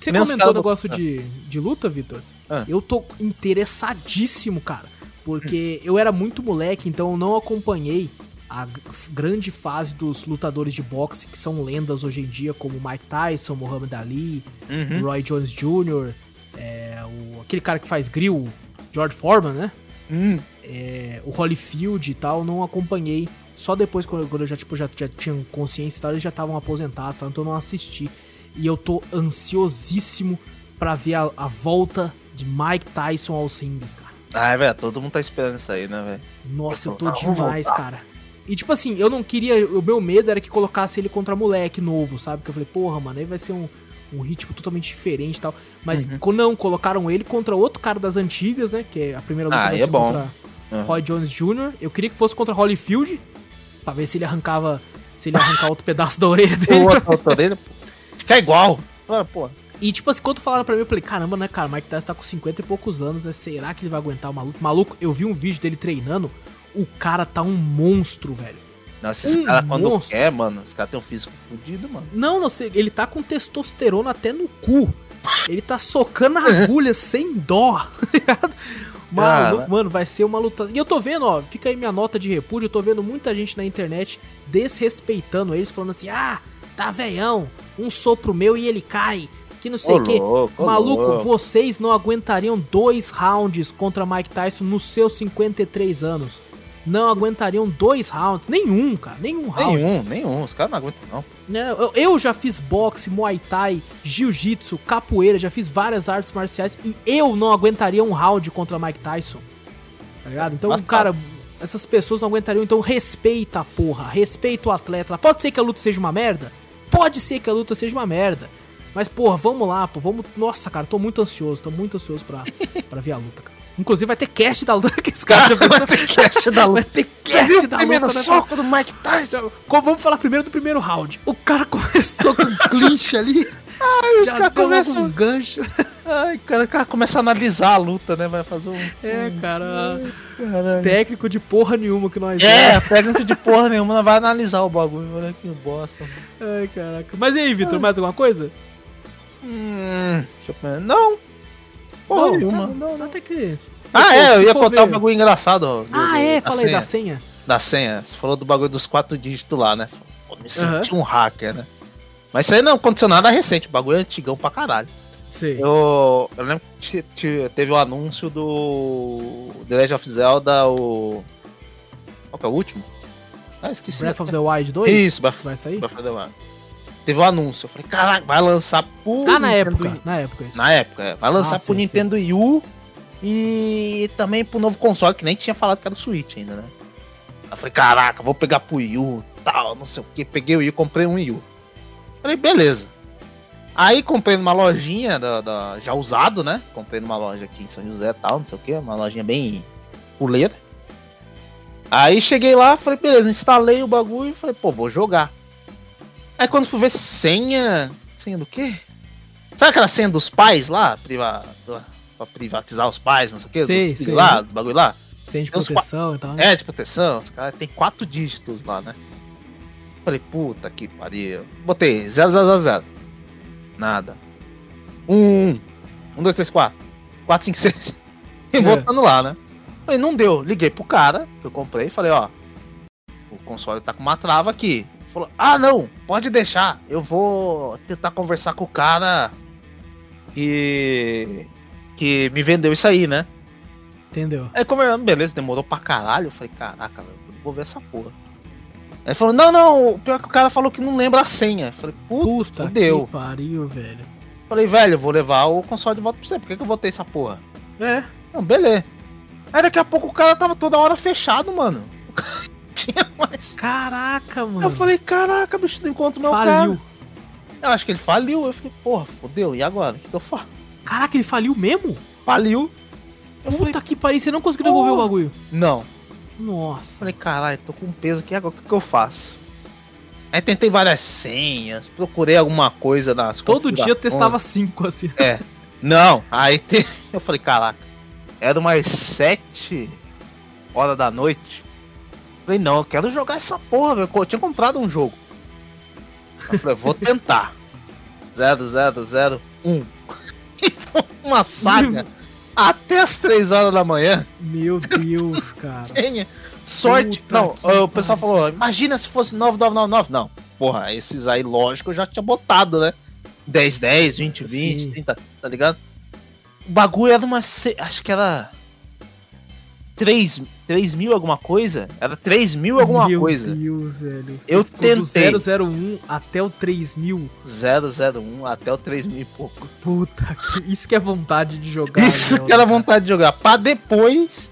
Você Nem os comentou o negócio de, de luta, Vitor? Ah. Eu tô interessadíssimo, cara. Porque eu era muito moleque, então eu não acompanhei a grande fase dos lutadores de boxe que são lendas hoje em dia, como Mike Tyson, Muhammad Ali, Uhum. Roy Jones Jr., é, o, aquele cara que faz grill, George Foreman, né? Hum, É, o Holyfield e tal, não acompanhei. Só depois, quando eu, já, tipo, já, já tinha consciência e tal, eles já estavam aposentados, então eu não assisti. E eu tô ansiosíssimo pra ver a, a volta de Mike Tyson aos rings, cara. Ah, velho, todo mundo tá esperando isso aí, né, velho? Nossa, eu tô demais, cara. E tipo assim, eu não queria. O meu medo era que colocasse ele contra moleque novo, sabe? Que eu falei, porra, mano, aí vai ser um, um ritmo totalmente diferente e tal. Mas Uhum. não, colocaram ele contra outro cara das antigas, né? Que é a primeira luta Ah, vai aí ser é bom. contra Uhum. Roy Jones Jr. Eu queria que fosse contra Holyfield, pra ver se ele arrancava. Se ele arrancar outro pedaço da orelha O dele. dele, pô, fica igual. Ah, pô. E tipo assim, quando falaram pra mim, eu falei, caramba, né, cara, o Mike Tyson tá com 50 e poucos anos, né? Será que ele vai aguentar o maluco? Maluco, eu vi um vídeo dele treinando, o cara tá um monstro, velho. Não, esses Um caras quando monstro. quer, mano, os caras têm um físico fudido, mano. Não, não sei, ele tá com testosterona até no cu. Ele tá socando a agulha *laughs* sem dó, *laughs* tá ligado? Cara. mano, vai ser uma luta. E eu tô vendo, ó, fica aí minha nota de repúdio, eu tô vendo muita gente na internet desrespeitando eles, falando assim: ah, tá veião, um sopro meu e ele cai, que não sei o louco, ô, Maluco, louco. vocês não aguentariam dois rounds contra Mike Tyson nos seus 53 anos. Não aguentariam dois rounds, nenhum, cara, nenhum round. Nenhum, nenhum. Os caras não aguentam, não. né? Eu, eu já fiz boxe, muay thai, jiu-jitsu, capoeira, já fiz várias artes marciais e eu não aguentaria um round contra Mike Tyson. Tá ligado? Então, cara, essas pessoas não aguentariam. Então, respeita a porra, respeita o atleta. Pode ser que a luta seja uma merda? Pode ser que a luta seja uma merda. Mas, porra, vamos lá, pô, vamos. Nossa, cara, tô muito ansioso, tô muito ansioso pra, pra ver a luta, cara. Inclusive, vai ter cast da luta que esse cara já pensou. Cast da Vai luta. ter Você viu cast da primeiro luta, né? soco do Mike Tyson? Então, vamos falar primeiro do primeiro round. O cara começou com um *laughs* clinch ali. Ai, os caras começam... um gancho. Ai, cara, o cara começa a analisar a luta, né? Vai fazer um... É, cara. Caralho. Técnico de porra nenhuma que nós É, técnico de porra nenhuma, não vai analisar o bagulho. Olha que bosta. Ai, caraca. Mas e aí, Vitor, mais alguma coisa? Hum, deixa eu pensar. Não. Porra não, nenhuma. tá- não, até que. se Ah, for- é, eu ia contar um ver- bagulho engraçado. do- Ah, do- é, da falei senha. da senha. Da senha. Você falou do bagulho dos quatro dígitos lá, né? Pô, me senti um hacker, né? Mas isso aí não aconteceu nada recente, o bagulho é antigão pra caralho. Sei. Eu, eu lembro que te- te- teve o anúncio do The Legend of Zelda, o. Qual que é o último? Ah, esqueci. Breath of the Wild 2? Isso, Breath, Vai sair? Breath of the Wild. Teve o anúncio. Eu falei, caraca, vai lançar pro. Ah, na Nintendo época. Na época, isso. Na época, é. Vai lançar Ah, pro sim, Nintendo Wii U e também pro novo console, que nem tinha falado que era o Switch ainda, né? Aí Eu falei, caraca, vou pegar pro Wii U, tal, não sei o que. Peguei o Wii U, comprei um Wii U. Falei, beleza. Aí comprei numa lojinha da, da- já usado, né? Comprei numa loja aqui em São José tal, não sei o que, uma lojinha bem puleira. Aí cheguei lá, falei, beleza, instalei o bagulho e falei, pô, vou jogar. Aí quando fui ver senha. Senha do quê? Sabe aquela senha dos pais lá? Priva, pra privatizar os pais, não sei o quê? Sei, dos sei. lá, do bagulho lá? Sem de Tem uns proteção e tal. né? É, de proteção, os caras tem quatro dígitos lá, né? Falei, puta que pariu. Botei 0000. Nada. 1, 1, 1, 2, 3, 4. 4, 5, 6. E É. botando lá, né? Falei, não deu. Liguei pro cara que eu comprei e falei, ó. O console tá com uma trava aqui. Falou, ah não, pode deixar. Eu vou tentar conversar com o cara que. que me vendeu isso aí, né? Entendeu? Aí como eu, beleza, demorou pra caralho, eu falei, caraca, eu vou ver essa porra. Aí ele falou, não, não, o pior é que o cara falou que não lembra a senha. Eu falei, puta, que pariu, velho. Falei, velho, eu vou levar o console de volta pra você, por que, que eu vou ter essa porra? É. Não, beleza. Aí daqui a pouco o cara tava toda hora fechado, mano. O cara não tinha mais. Caraca, mano. Eu falei, caraca, bicho, não encontro meu Faliu. cara. Eu acho que ele faliu. Eu falei, porra, fodeu, e agora? O que, que eu faço? Caraca, ele faliu mesmo? Faliu. Eu falei, Puta que pariu, você não conseguiu devolver o bagulho. não. Nossa. Falei, caralho, tô com peso aqui, agora o que, que eu faço? Aí tentei várias senhas, procurei alguma coisa nas Todo dia eu testava cinco, assim. É. Não, aí te... *laughs* eu falei, caraca, era umas sete horas da noite. Falei, não, eu quero jogar essa porra, velho. Eu tinha comprado um jogo. Eu falei, vou tentar. *laughs* 0001. *laughs* E foi uma saga até as três horas da manhã. Meu *laughs* Deus, cara. Tenha sorte. Puta não, o pessoal falou, imagina se fosse 9999. Não, porra, esses aí, lógico, eu já tinha botado, né? 10, 10, 20, 20, Sim. 30, tá ligado? O bagulho era uma. Acho que era. 3, 3 mil alguma coisa? Era 3 mil alguma Meu coisa. Deus, velho. Você Eu tentei. Do 001 até o 3000. 001 até o 3 mil e pouco. Puta, que... isso que é vontade de jogar. *laughs* Isso que era cara? vontade de jogar. Pra depois.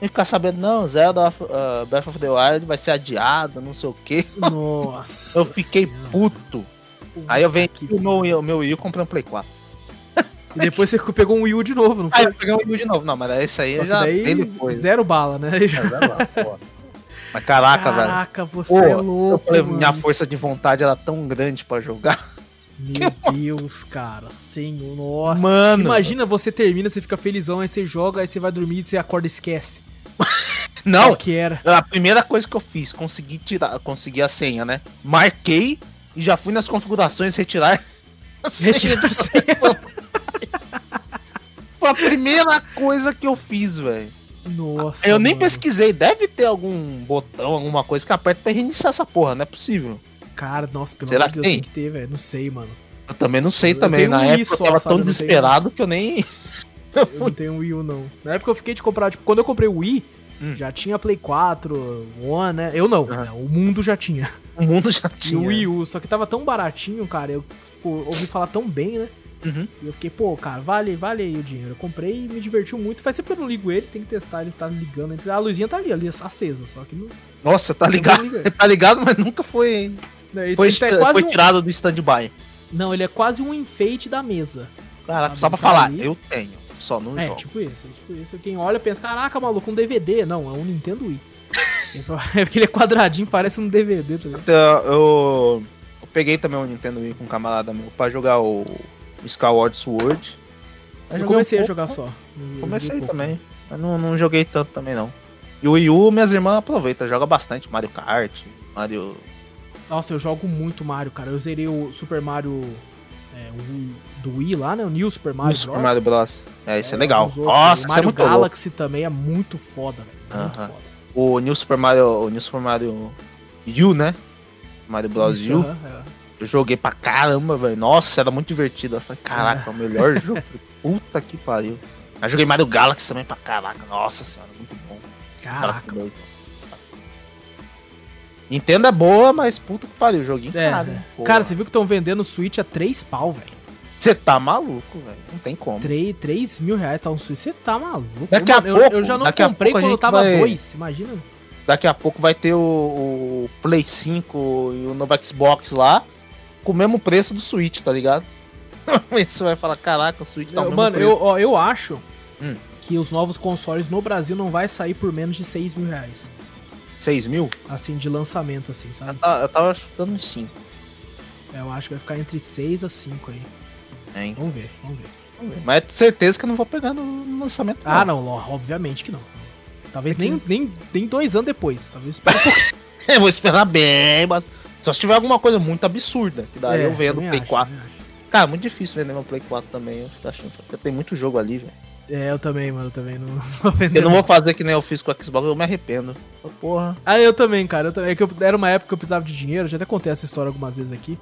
E ficar sabendo, não, Zelda uh, Breath of the Wild vai ser adiado, não sei o que. Nossa. Eu fiquei Senhora. puto. Aí eu vendi que o meu, o meu Wii e comprei um Play 4. E depois você pegou um Wii U de novo, não foi? eu peguei um Wii U de novo. Não, mas esse aí Só já daí, zero bala, né? Já- É, vai lá, *laughs* pô. Mas caraca, velho. Caraca, você Pô, é Eu louco, falei, mano. minha força de vontade era tão grande pra jogar. Meu Deus, cara. Senhor, nossa. Mano. Imagina você termina, você fica felizão, aí você joga, aí você vai dormir você acorda e esquece. *laughs* Não, Qual que era? a primeira coisa que eu fiz, consegui tirar, consegui a senha, né? Marquei e já fui nas configurações retirar. *laughs* Retirar a senha. Foi a primeira coisa que eu fiz, velho. Nossa. Eu nem mano. pesquisei, deve ter algum botão, alguma coisa que aperta pra reiniciar essa porra, não é possível. Cara, nossa, pelo Será amor de que Deus, tem? tem que ter, velho. Não sei, mano. Eu também não sei Eu também. tenho Na um época isso eu só, tava sabe? Eu tão tenho- desesperado que eu nem. *laughs* Eu não tenho um Wii U, não. Na época eu fiquei de comprar, tipo, quando eu comprei o Wii, Hum. já tinha Play 4, One, né? Eu não, Aham. né? o mundo já tinha. O mundo já E tinha. o Wii U, só que tava tão baratinho, cara, eu tipo, ouvi falar tão bem, né? Uhum. E eu fiquei, pô, cara, vale, vale aí o dinheiro. Eu comprei e me divertiu muito. Faz tempo que eu não ligo ele, tem que testar, ele está ligando. A luzinha tá ali, ali, acesa, só que não. Nossa, tá ligado? não liga. *laughs* Tá ligado, mas nunca foi. Ele, Foi, tá quase foi um- tirado do stand-by. Não, ele é quase um enfeite da mesa. Caraca, Sabe, só pra tá falar, ali. eu tenho, só não É, jogo. tipo isso, tipo isso. Quem olha pensa, caraca, maluco, um DVD. Não, é um Nintendo Wii. *laughs* é porque ele é quadradinho, parece um DVD, tá ligado? Então, eu, eu peguei também o Nintendo Wii com um camarada meu pra jogar o Skyward Sword. Eu comecei um a jogar só. Eu Comecei também, mas não, não joguei tanto também não. E o Wii U, minhas irmãs aproveitam, joga bastante Mario Kart, Mario... Nossa, eu jogo muito Mario, cara. Eu zerei o Super Mario é, o do Wii lá, né? O New Super Mario Super Bros. Mario Bros. É, isso é, legal. os outros. Nossa, o é Mario louco. Galaxy também é muito foda, velho. Muito Aham. foda. O New Super Mario, o New Super Mario U, né? Mario Bros. Isso, U. aham, é. Eu joguei pra caramba, velho. Nossa, era muito divertido. Eu falei, caraca, é o melhor jogo. *laughs* Puta que pariu. Eu joguei Mario Galaxy também pra caraca. Nossa senhora, muito bom. Caraca. 2. Nintendo é boa, mas puta que pariu, joguinho É, caro, é. Cara, você viu que estão vendendo o Switch a 3 pau, velho. Você tá maluco, velho. Não tem como. 3, 3 mil reais tá um Switch, você tá maluco. Daqui a eu, pouco- eu já não comprei quando gente tava vai- 2, imagina. Daqui a pouco vai ter o, o Play 5 e o novo Xbox lá com o mesmo preço do Switch, tá ligado? *laughs* Você vai falar, caraca, o Switch tá o Eu- mesmo mano, preço. eu, ó, eu acho Hum. que os novos consoles no Brasil não vai sair por menos de 6 mil reais. 6 mil? Assim, de lançamento, assim, Eu sabe? tava, eu tava chutando uns 5. É, Eu acho que vai ficar entre 6 a 5 aí. Hein? Vamos ver, vamos ver. Mas é certeza que eu não vou pegar no, lançamento. Ah, não, ó, obviamente que não. Talvez nem, nem, nem dois anos depois. Talvez espere um. *laughs* Eu vou esperar bem, mas. Só se tiver alguma coisa muito absurda, que daí É, eu vendo Play acho, 4. também acho. Cara, muito difícil vender meu Play 4 também, eu fico achando. Porque tem muito jogo ali, velho. É, eu também, mano, eu também não, *laughs* não vou vender. Eu não vou fazer que nem eu fiz com o Xbox, eu me arrependo. Porra. Ah, eu também, cara. Eu também. É que eu- era uma época que eu precisava de dinheiro. Eu já até contei essa história algumas vezes aqui.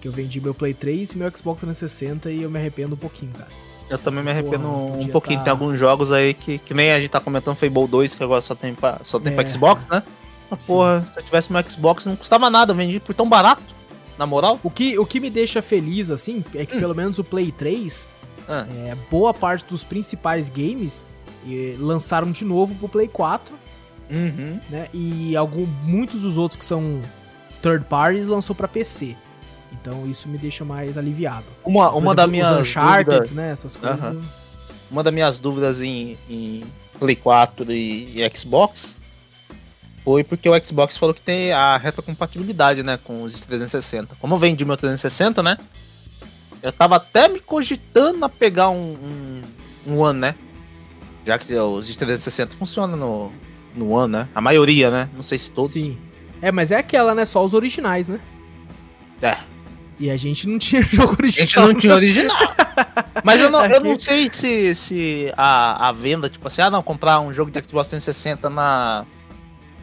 Que eu vendi meu Play 3 e meu Xbox 360 e eu me arrependo um pouquinho, cara. Eu também me arrependo Porra, um pouquinho. tá- Tem alguns jogos aí que, que nem a gente tá comentando Fable 2, que agora só tem pra, só tem pra É. Xbox, né? Sim. porra, se eu tivesse meu Xbox não custava nada, eu vendi por tão barato. Na moral. O que, o que me deixa feliz, assim, é que pelo menos o Play 3, Ah, é, boa parte dos principais games lançaram de novo pro Play 4, uhum. né? E algum, muitos dos outros que são third parties lançou pra PC. Então isso me deixa mais aliviado. Uma, uma exemplo, das minhas Uncharted, dúvidas, né? Essas coisas. Aham. uma das minhas dúvidas em, em Play 4 e, e Xbox foi porque o Xbox falou que tem a retrocompatibilidade, né, com os 360. Como eu vendi meu 360, né, eu tava até me cogitando a pegar um, um, um One, né, já que os de 360 funcionam no, no One, né, a maioria, né, não sei se todos. Sim. É, mas é aquela, né? Só os originais, né? É, E a gente não tinha *laughs* jogo a gente original. não tinha original. *laughs* Mas eu não, eu não sei se, se a, a venda, tipo assim, ah não, comprar um jogo de Xbox 360 na.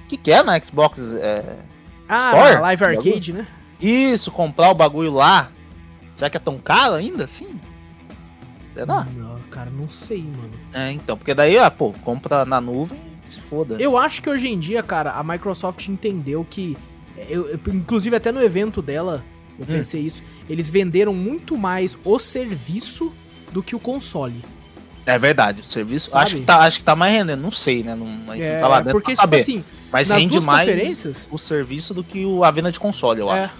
O que, que é na Xbox? É... Ah, Store? Live Arcade, né? Isso, comprar o bagulho lá. Será que é tão caro ainda assim? Será? Não, cara, não sei, mano. É, então, porque daí, ah, pô, compra na nuvem se foda. Eu acho que hoje em dia, cara, a Microsoft entendeu que. Eu, eu- inclusive, até no evento dela, eu Hum. pensei isso. Eles venderam muito mais o serviço do que o console. É verdade, o serviço. Sabe? Acho que, tá, acho que tá mais rendendo, não sei, né? Não, a gente É, não tá lá dentro porque, tipo saber. assim, mas nas rende mais o serviço do que o, a venda de console, eu É, acho.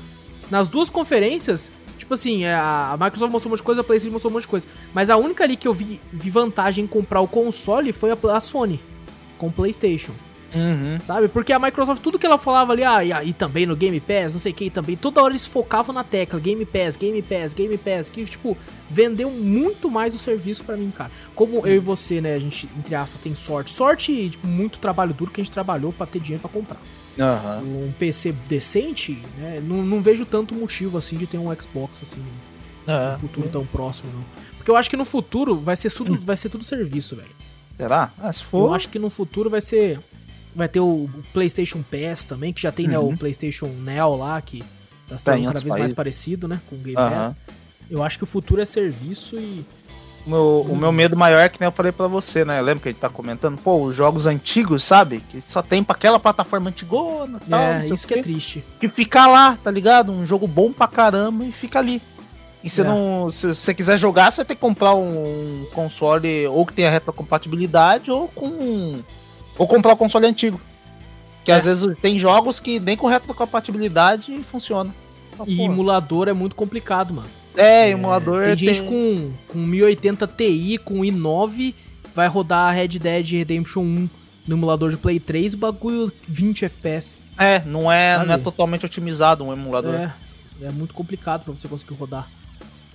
nas duas conferências, tipo assim, é, a a Microsoft mostrou um monte de coisa, a PlayStation mostrou um monte de coisa. Mas a única ali que eu vi, vi vantagem em comprar o console foi a, a Sony, com o PlayStation. Uhum. Sabe? Porque a Microsoft, tudo que ela falava ali, ah, e, e também no Game Pass, não sei o que, também, toda hora eles focavam na tecla Game Pass, Game Pass, Game Pass, que, tipo, vendeu muito mais o serviço pra mim, cara. Como eu e você, né, a gente, entre aspas, tem sorte. Sorte e, tipo, muito trabalho duro que a gente trabalhou pra ter dinheiro pra comprar. Uhum. Um PC decente, né, não, não vejo tanto motivo, assim, de ter um Xbox, assim, É. no futuro tão próximo, não. Porque eu acho que no futuro vai ser tudo, vai ser tudo serviço, velho. Será? Ah, se Eu for. acho que no futuro vai ser. Vai ter o PlayStation Pass também, que já tem né, o PlayStation Neo lá, que tá se Tá tornando cada vez mais países. parecido, né? Com o Game. Pass. Eu acho que o futuro é serviço e. O meu, o meu medo maior é que nem eu falei pra você, né? Lembra que a gente tá comentando? Pô, os jogos antigos, sabe? Que só tem pra aquela plataforma antigona e tal. é, isso que é triste. Que fica lá, tá ligado? Um jogo bom pra caramba e fica ali. E você É. não. Se você quiser jogar, você tem que comprar um console ou que tenha retrocompatibilidade ou com. Ou comprar o console antigo. Que É. às vezes tem jogos que nem com retrocompatibilidade funciona. Ah, E pô. emulador é muito complicado, mano. É, emulador Tem gente com, com 1080 Ti, com i9, vai rodar Red Dead Redemption 1 no emulador de Play 3, o bagulho 20 FPS. É, não é, não é totalmente otimizado um emulador. É, é muito complicado pra você conseguir rodar.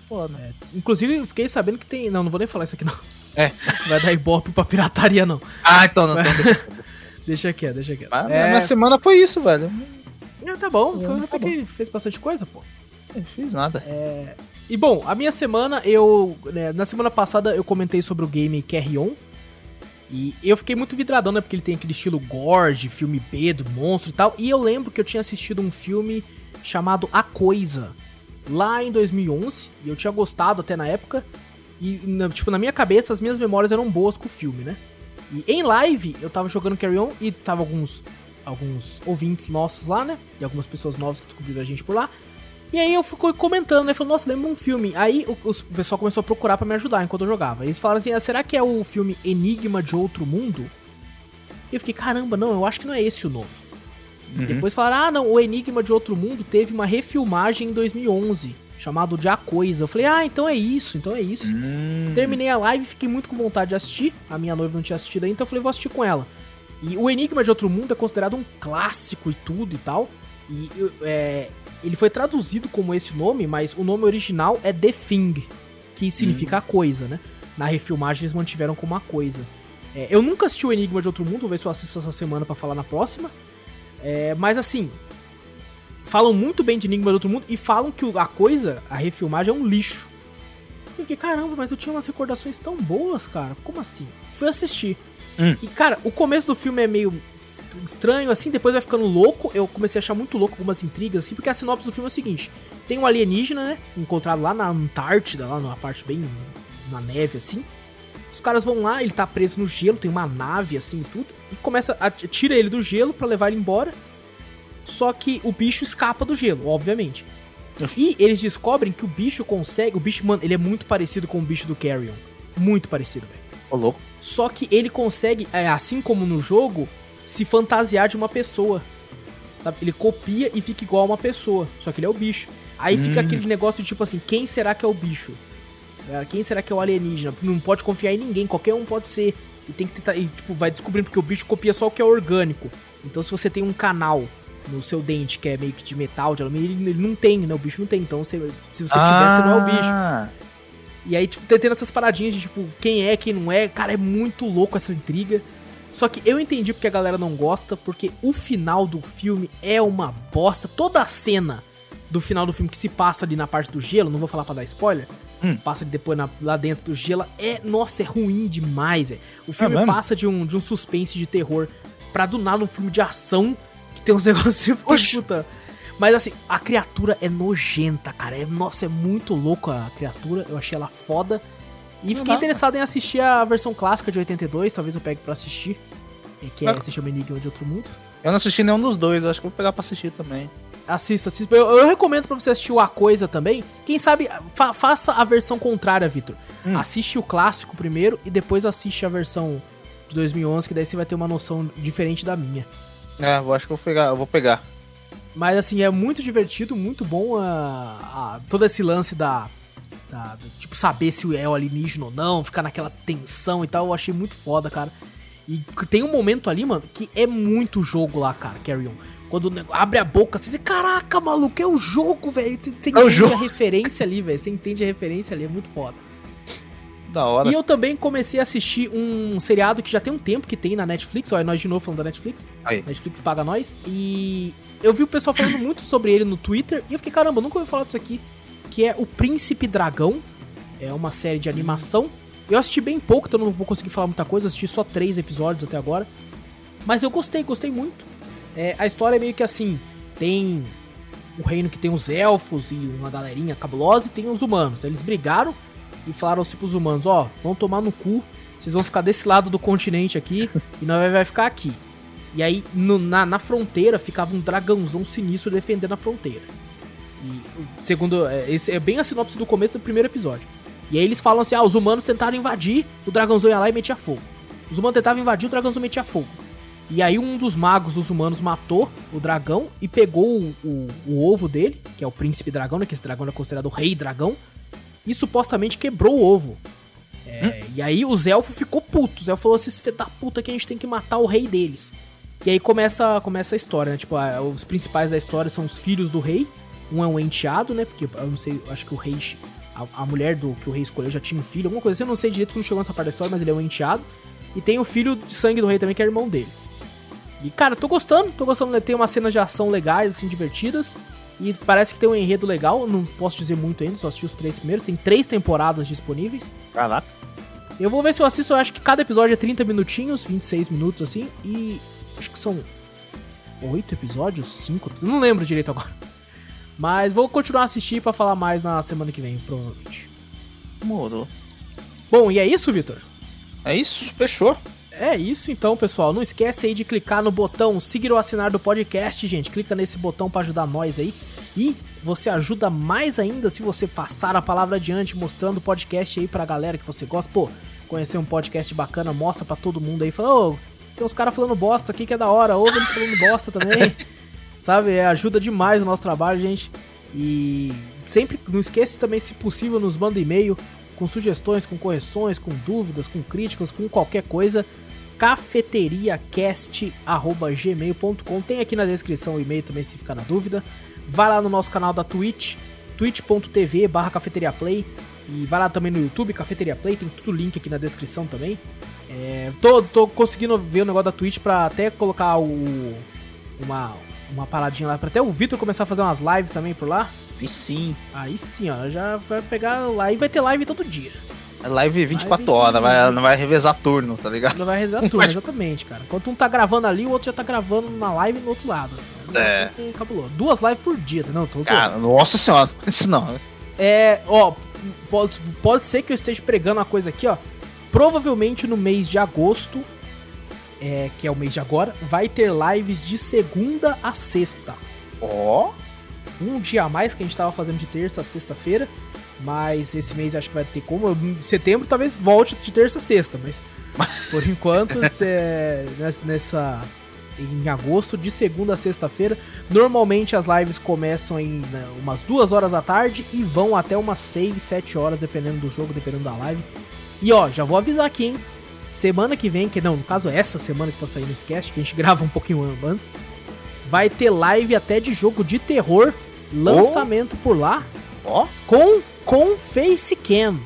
Pô, né? Inclusive, eu fiquei sabendo que tem. Não, não vou nem falar isso aqui não. É. Vai dar ibope pra pirataria, não. Ah, então não. Então, deixa- *laughs* Deixa quieto, deixa quieto. Mas É, Na semana foi isso, velho. é, tá bom, foi tá até bom. que fez bastante coisa, pô. Não fiz nada. E bom, a minha semana, eu. né, na semana passada eu comentei sobre o game Carry On. E eu fiquei muito vidradão, né? Porque ele tem aquele estilo gore, de filme B, do monstro e tal. E eu lembro que eu tinha assistido um filme chamado A Coisa, lá em 2011. E eu tinha gostado até na época. E, na- tipo, na minha cabeça, as minhas memórias eram boas com o filme, né? E em live, eu tava jogando Carry On e tava alguns, alguns ouvintes nossos lá, né? E algumas pessoas novas que descobriram a gente por lá. E aí eu fui comentando, né? Falando, nossa, lembra um filme. Aí o, o pessoal começou a procurar pra me ajudar enquanto eu jogava. Eles falaram assim: ah, será que é o filme Enigma de Outro Mundo? E eu fiquei, caramba, não, eu acho que não é esse o nome. Depois falaram, ah, não, o Enigma de Outro Mundo teve uma refilmagem em 2011, chamado de A Coisa. Eu falei, ah, então é isso, então é isso. Hum. Terminei a live, fiquei muito com vontade de assistir. A minha noiva não tinha assistido ainda, então eu falei, vou assistir com ela. E o Enigma de Outro Mundo é considerado um clássico e tudo e tal. E é, ele foi traduzido como esse nome, mas o nome original é The Thing, que significa a coisa, né? Na refilmagem eles mantiveram como a coisa. É, eu nunca assisti o Enigma de Outro Mundo, vou ver se eu assisto essa semana pra falar na próxima. É, mas assim, falam muito bem de Enigma de Outro Mundo e falam que a coisa, a refilmagem é um lixo. Eu fiquei, caramba, mas eu tinha umas recordações tão boas, cara. Como assim? Fui assistir. Hum. E, cara, o começo do filme é meio es- estranho, assim, depois vai ficando louco. Eu comecei a achar muito louco algumas intrigas, assim, porque a sinopse do filme é o seguinte: tem um alienígena, né? Encontrado lá na Antártida, lá numa parte bem na neve, assim. Os caras vão lá, ele tá preso no gelo, tem uma nave, assim, e tudo. E começa a tira ele do gelo pra levar ele embora. Só que o bicho escapa do gelo, obviamente. E eles descobrem que o bicho consegue. O bicho, mano, ele é muito parecido com o bicho do Carrion. Muito parecido, velho. Ô, louco. Só que ele consegue, é, assim como no jogo, se fantasiar de uma pessoa. Sabe? Ele copia e fica igual a uma pessoa. Só que ele é o bicho. Aí fica aquele negócio de tipo assim: quem será que é o bicho? É, Quem será que é o alienígena? Não pode confiar em ninguém, qualquer um pode ser. E tem que tentar. E, tipo, vai descobrindo porque o bicho copia só o que é orgânico. Então, se você tem um canal no seu dente que é meio que de metal, de alumínio, ele, ele não tem, né? O bicho não tem. Então, você- se você tiver, você não é o bicho. Ah, E aí, tipo, tendo essas paradinhas de, tipo, quem é, quem não é. Cara, é muito louco essa intriga. Só que eu entendi porque a galera não gosta, porque o final do filme é uma bosta. Toda a cena do final do filme que se passa ali na parte do gelo, não vou falar pra dar spoiler, Hum. passa ali depois na- lá dentro do gelo, é, nossa, é ruim demais, é. O filme passa de um, de um suspense de terror pra do nada um filme de ação, tem uns *laughs* negócios puta... Mas assim, a criatura é nojenta, cara. É, nossa, é muito louco a criatura. Eu achei ela foda. E Não fiquei dá, interessado em assistir a versão clássica de 82. Talvez eu pegue pra assistir. é, Que é, se chama Enigma de Outro Mundo. eu não assisti nenhum dos dois, acho que vou pegar pra assistir também. Assista, assista. Eu, eu recomendo pra você assistir o A Coisa também. Quem sabe, fa- faça a versão contrária, Vitor. Hum. Assiste o clássico primeiro e depois assiste a versão de 2011, que daí você vai ter uma noção diferente da minha. É, eu acho que eu vou pegar. Eu vou pegar. Mas assim, é muito divertido, muito bom a, a- todo esse lance da, da- do, Tipo, saber se é o alienígena ou não, ficar naquela tensão e tal. Eu achei muito foda, cara. E tem um momento ali, mano, que é muito jogo lá, cara, Carry On. Quando abre a boca, você diz, caraca, maluco, é o jogo, velho. Você, você É entende jogo. a referência ali, velho. Você entende a referência ali, é muito foda. Da hora. E eu também comecei a assistir um seriado que já tem um tempo que tem na Netflix. Olha, nós de novo falando da Netflix. Aí. Netflix paga nós. E eu vi o pessoal falando *coughs* muito sobre ele no Twitter. E eu fiquei, caramba, eu nunca ouvi falar disso aqui. Que é O Príncipe Dragão. É uma série de animação. Eu assisti bem pouco, então não vou conseguir falar muita coisa. Eu assisti só três episódios até agora. Mas eu gostei, gostei muito. É, a história é meio que assim: tem o reino que tem os elfos e uma galerinha cabulosa, e tem os humanos. Eles brigaram e falaram assim pros humanos: ó, vão tomar no cu, vocês vão ficar desse lado do continente aqui e nós vai ficar aqui. E aí no- na, na fronteira ficava um dragãozão sinistro defendendo a fronteira. E segundo, é, esse é bem a sinopse do começo do primeiro episódio. E aí eles falam assim: ah, os humanos tentaram invadir, o dragãozão ia lá e metia fogo. Os humanos tentavam invadir, o dragãozão metia fogo. E aí um dos magos dos humanos matou o dragão e pegou o, o- o ovo dele, que é o príncipe dragão, né? Que esse dragão é considerado o rei dragão. E supostamente quebrou o ovo. É, E aí os elfos ficou putos. Os elfos falou: esses filhos da puta que a gente tem que matar o rei deles. E aí começa, começa a história, né? Tipo, a- os principais da história são os filhos do rei. Um é um enteado, né? Porque eu não sei, eu acho que o rei. A, a mulher do que o rei escolheu já tinha um filho, alguma coisa assim. Eu não sei direito como chegou nessa parte da história, mas ele é um enteado. E tem o filho de sangue do rei também, que é irmão dele. E, cara, tô gostando, tô gostando, né? Tem umas cenas de ação legais, assim, divertidas. E parece que tem um enredo legal, não posso dizer muito ainda, só assisti os três primeiros. Tem três temporadas disponíveis. Caraca. Eu vou ver se eu assisto, eu acho que cada episódio é 30 minutinhos, 26 minutos, assim. E acho que são oito episódios, cinco, não lembro direito agora. Mas vou continuar a assistir pra falar mais na semana que vem, provavelmente. Morou. Bom, e é isso, Vitor? É isso, fechou. É isso então, pessoal. Não esquece aí de clicar no botão seguir ou assinar do podcast, gente. Clica nesse botão pra ajudar nós aí. E você ajuda mais ainda se você passar a palavra adiante, mostrando o podcast aí pra galera que você gosta. Pô, conhecer um podcast bacana, mostra pra todo mundo aí. Fala, ô, tem uns caras falando bosta aqui que é da hora. Ouve eles falando bosta também. *laughs* Sabe? É, ajuda demais o nosso trabalho, gente. E sempre não esquece também, se possível, nos manda e-mail com sugestões, com correções, com dúvidas, com críticas, com qualquer coisa. cafeteriacast.gmail.com Tem aqui na descrição o e-mail também se ficar na dúvida. Vai lá no nosso canal da Twitch, twitch.tv barra cafeteriaplay. E vai lá também no YouTube, Cafeteria Play, tem tudo link aqui na descrição também. É, tô, tô conseguindo ver o negócio da Twitch pra até colocar o, uma, uma paradinha lá, pra até o Vitor começar a fazer umas lives também por lá. E sim. Aí sim, ó, já vai pegar live, vai ter live todo dia. É live 24 Live horas, vai, não vai revezar turno, tá ligado? Não vai reservar turno, exatamente, cara. Enquanto um tá gravando ali, o outro já tá gravando na live no outro lado. Assim. Negócio É. ser cabuloso. Duas lives por dia, tá? não, tô zoando. Cara, nossa senhora, isso não. É, ó, pode, pode ser que eu esteja pregando uma coisa aqui, ó. Provavelmente no mês de agosto, é, que é o mês de agora, vai ter lives de segunda a sexta. Ó, Um dia a mais que a gente tava fazendo de terça a sexta-feira. Mas esse mês acho que vai ter como. Em setembro talvez volte de terça a sexta, mas *laughs* por enquanto cê- nes- nessa. Em agosto, de segunda a sexta-feira. Normalmente as lives começam em né, umas duas horas da tarde e vão até umas 6, 7 horas, dependendo do jogo, dependendo da live. E ó, já vou avisar aqui, hein? Semana que vem, que não, no caso essa semana que tá saindo esse cast, que a gente *laughs* grava um pouquinho antes, vai ter live até de jogo de terror, lançamento por lá, ó, com, com Facecam.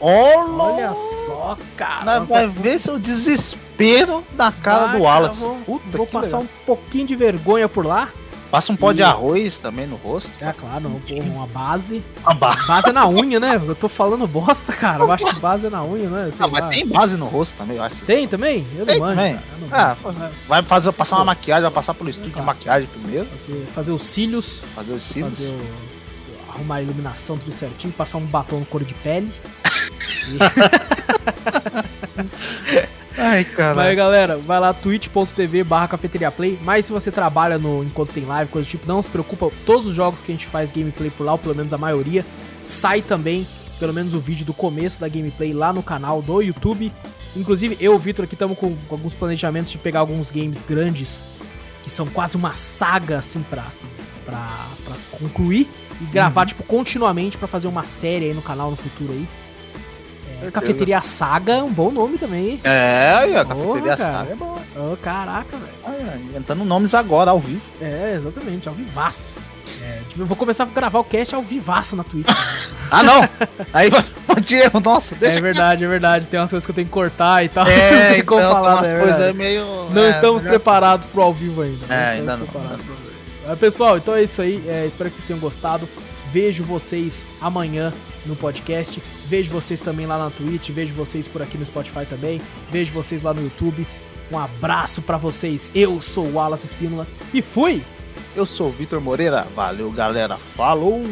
ó, Olha só, cara. Vai ver seu desespero na cara Vai, do Wallace. Vou, Puta vou passar legal. um pouquinho de vergonha por lá. Passa um pó de E- arroz também no rosto. É claro, uma, porra, uma base. Ah, ba- *laughs* Base é na unha, né? Eu tô falando bosta, cara. Eu acho que base é na unha, né? Sei Ah, mas lá. tem base no rosto também, eu acho. Tem também? Eu não Tem manjo, também. cara. Eu não Ah, manjo. Vai fazer, passar uma maquiagem, vai passar pelo estúdio de Claro. maquiagem primeiro, Fazer, fazer os cílios, fazer os cílios. fazer o, arrumar a iluminação tudo certinho, passar um batom no couro de pele. *laughs* Ai, cara. Mas galera, vai lá twitch.tv barra cafeteria play. Mas se você trabalha no enquanto tem live, coisa do tipo, não se preocupa. Todos os jogos que a gente faz gameplay por lá, ou pelo menos a maioria, sai também, pelo menos o vídeo do começo da gameplay lá no canal do YouTube. Inclusive, eu e o Vitor aqui estamos com, com alguns planejamentos de pegar alguns games grandes, que são quase uma saga, assim, pra, pra concluir. E gravar, tipo, continuamente pra fazer uma série aí no canal no futuro aí. Cafeteria Saga é um bom nome também, hein? É, aí, a Porra, cafeteria cara. sabe é bom. Ô, caraca, velho. Ah, inventando nomes agora, ao vivo. É, exatamente, ao vivaço. É, tipo, eu vou começar a gravar o cast ao vivaço na Twitch. *laughs* Ah, não! Aí vai *laughs* pode erro, nossa, deixa é verdade, é verdade. Tem umas coisas que eu tenho que cortar e tal. É, *laughs* Não tem então, falar, umas né, é coisas meio... Não é, estamos melhor- preparados pro ao vivo ainda. É, estamos ainda não, É, pessoal, então é isso aí. É, espero que vocês tenham gostado. Vejo vocês amanhã no podcast. Vejo vocês também lá na Twitch. Vejo vocês por aqui no Spotify também. Vejo vocês lá no YouTube. Um abraço pra vocês. Eu sou o Wallace Espínola e fui! Eu sou o Vitor Moreira, valeu galera, falou!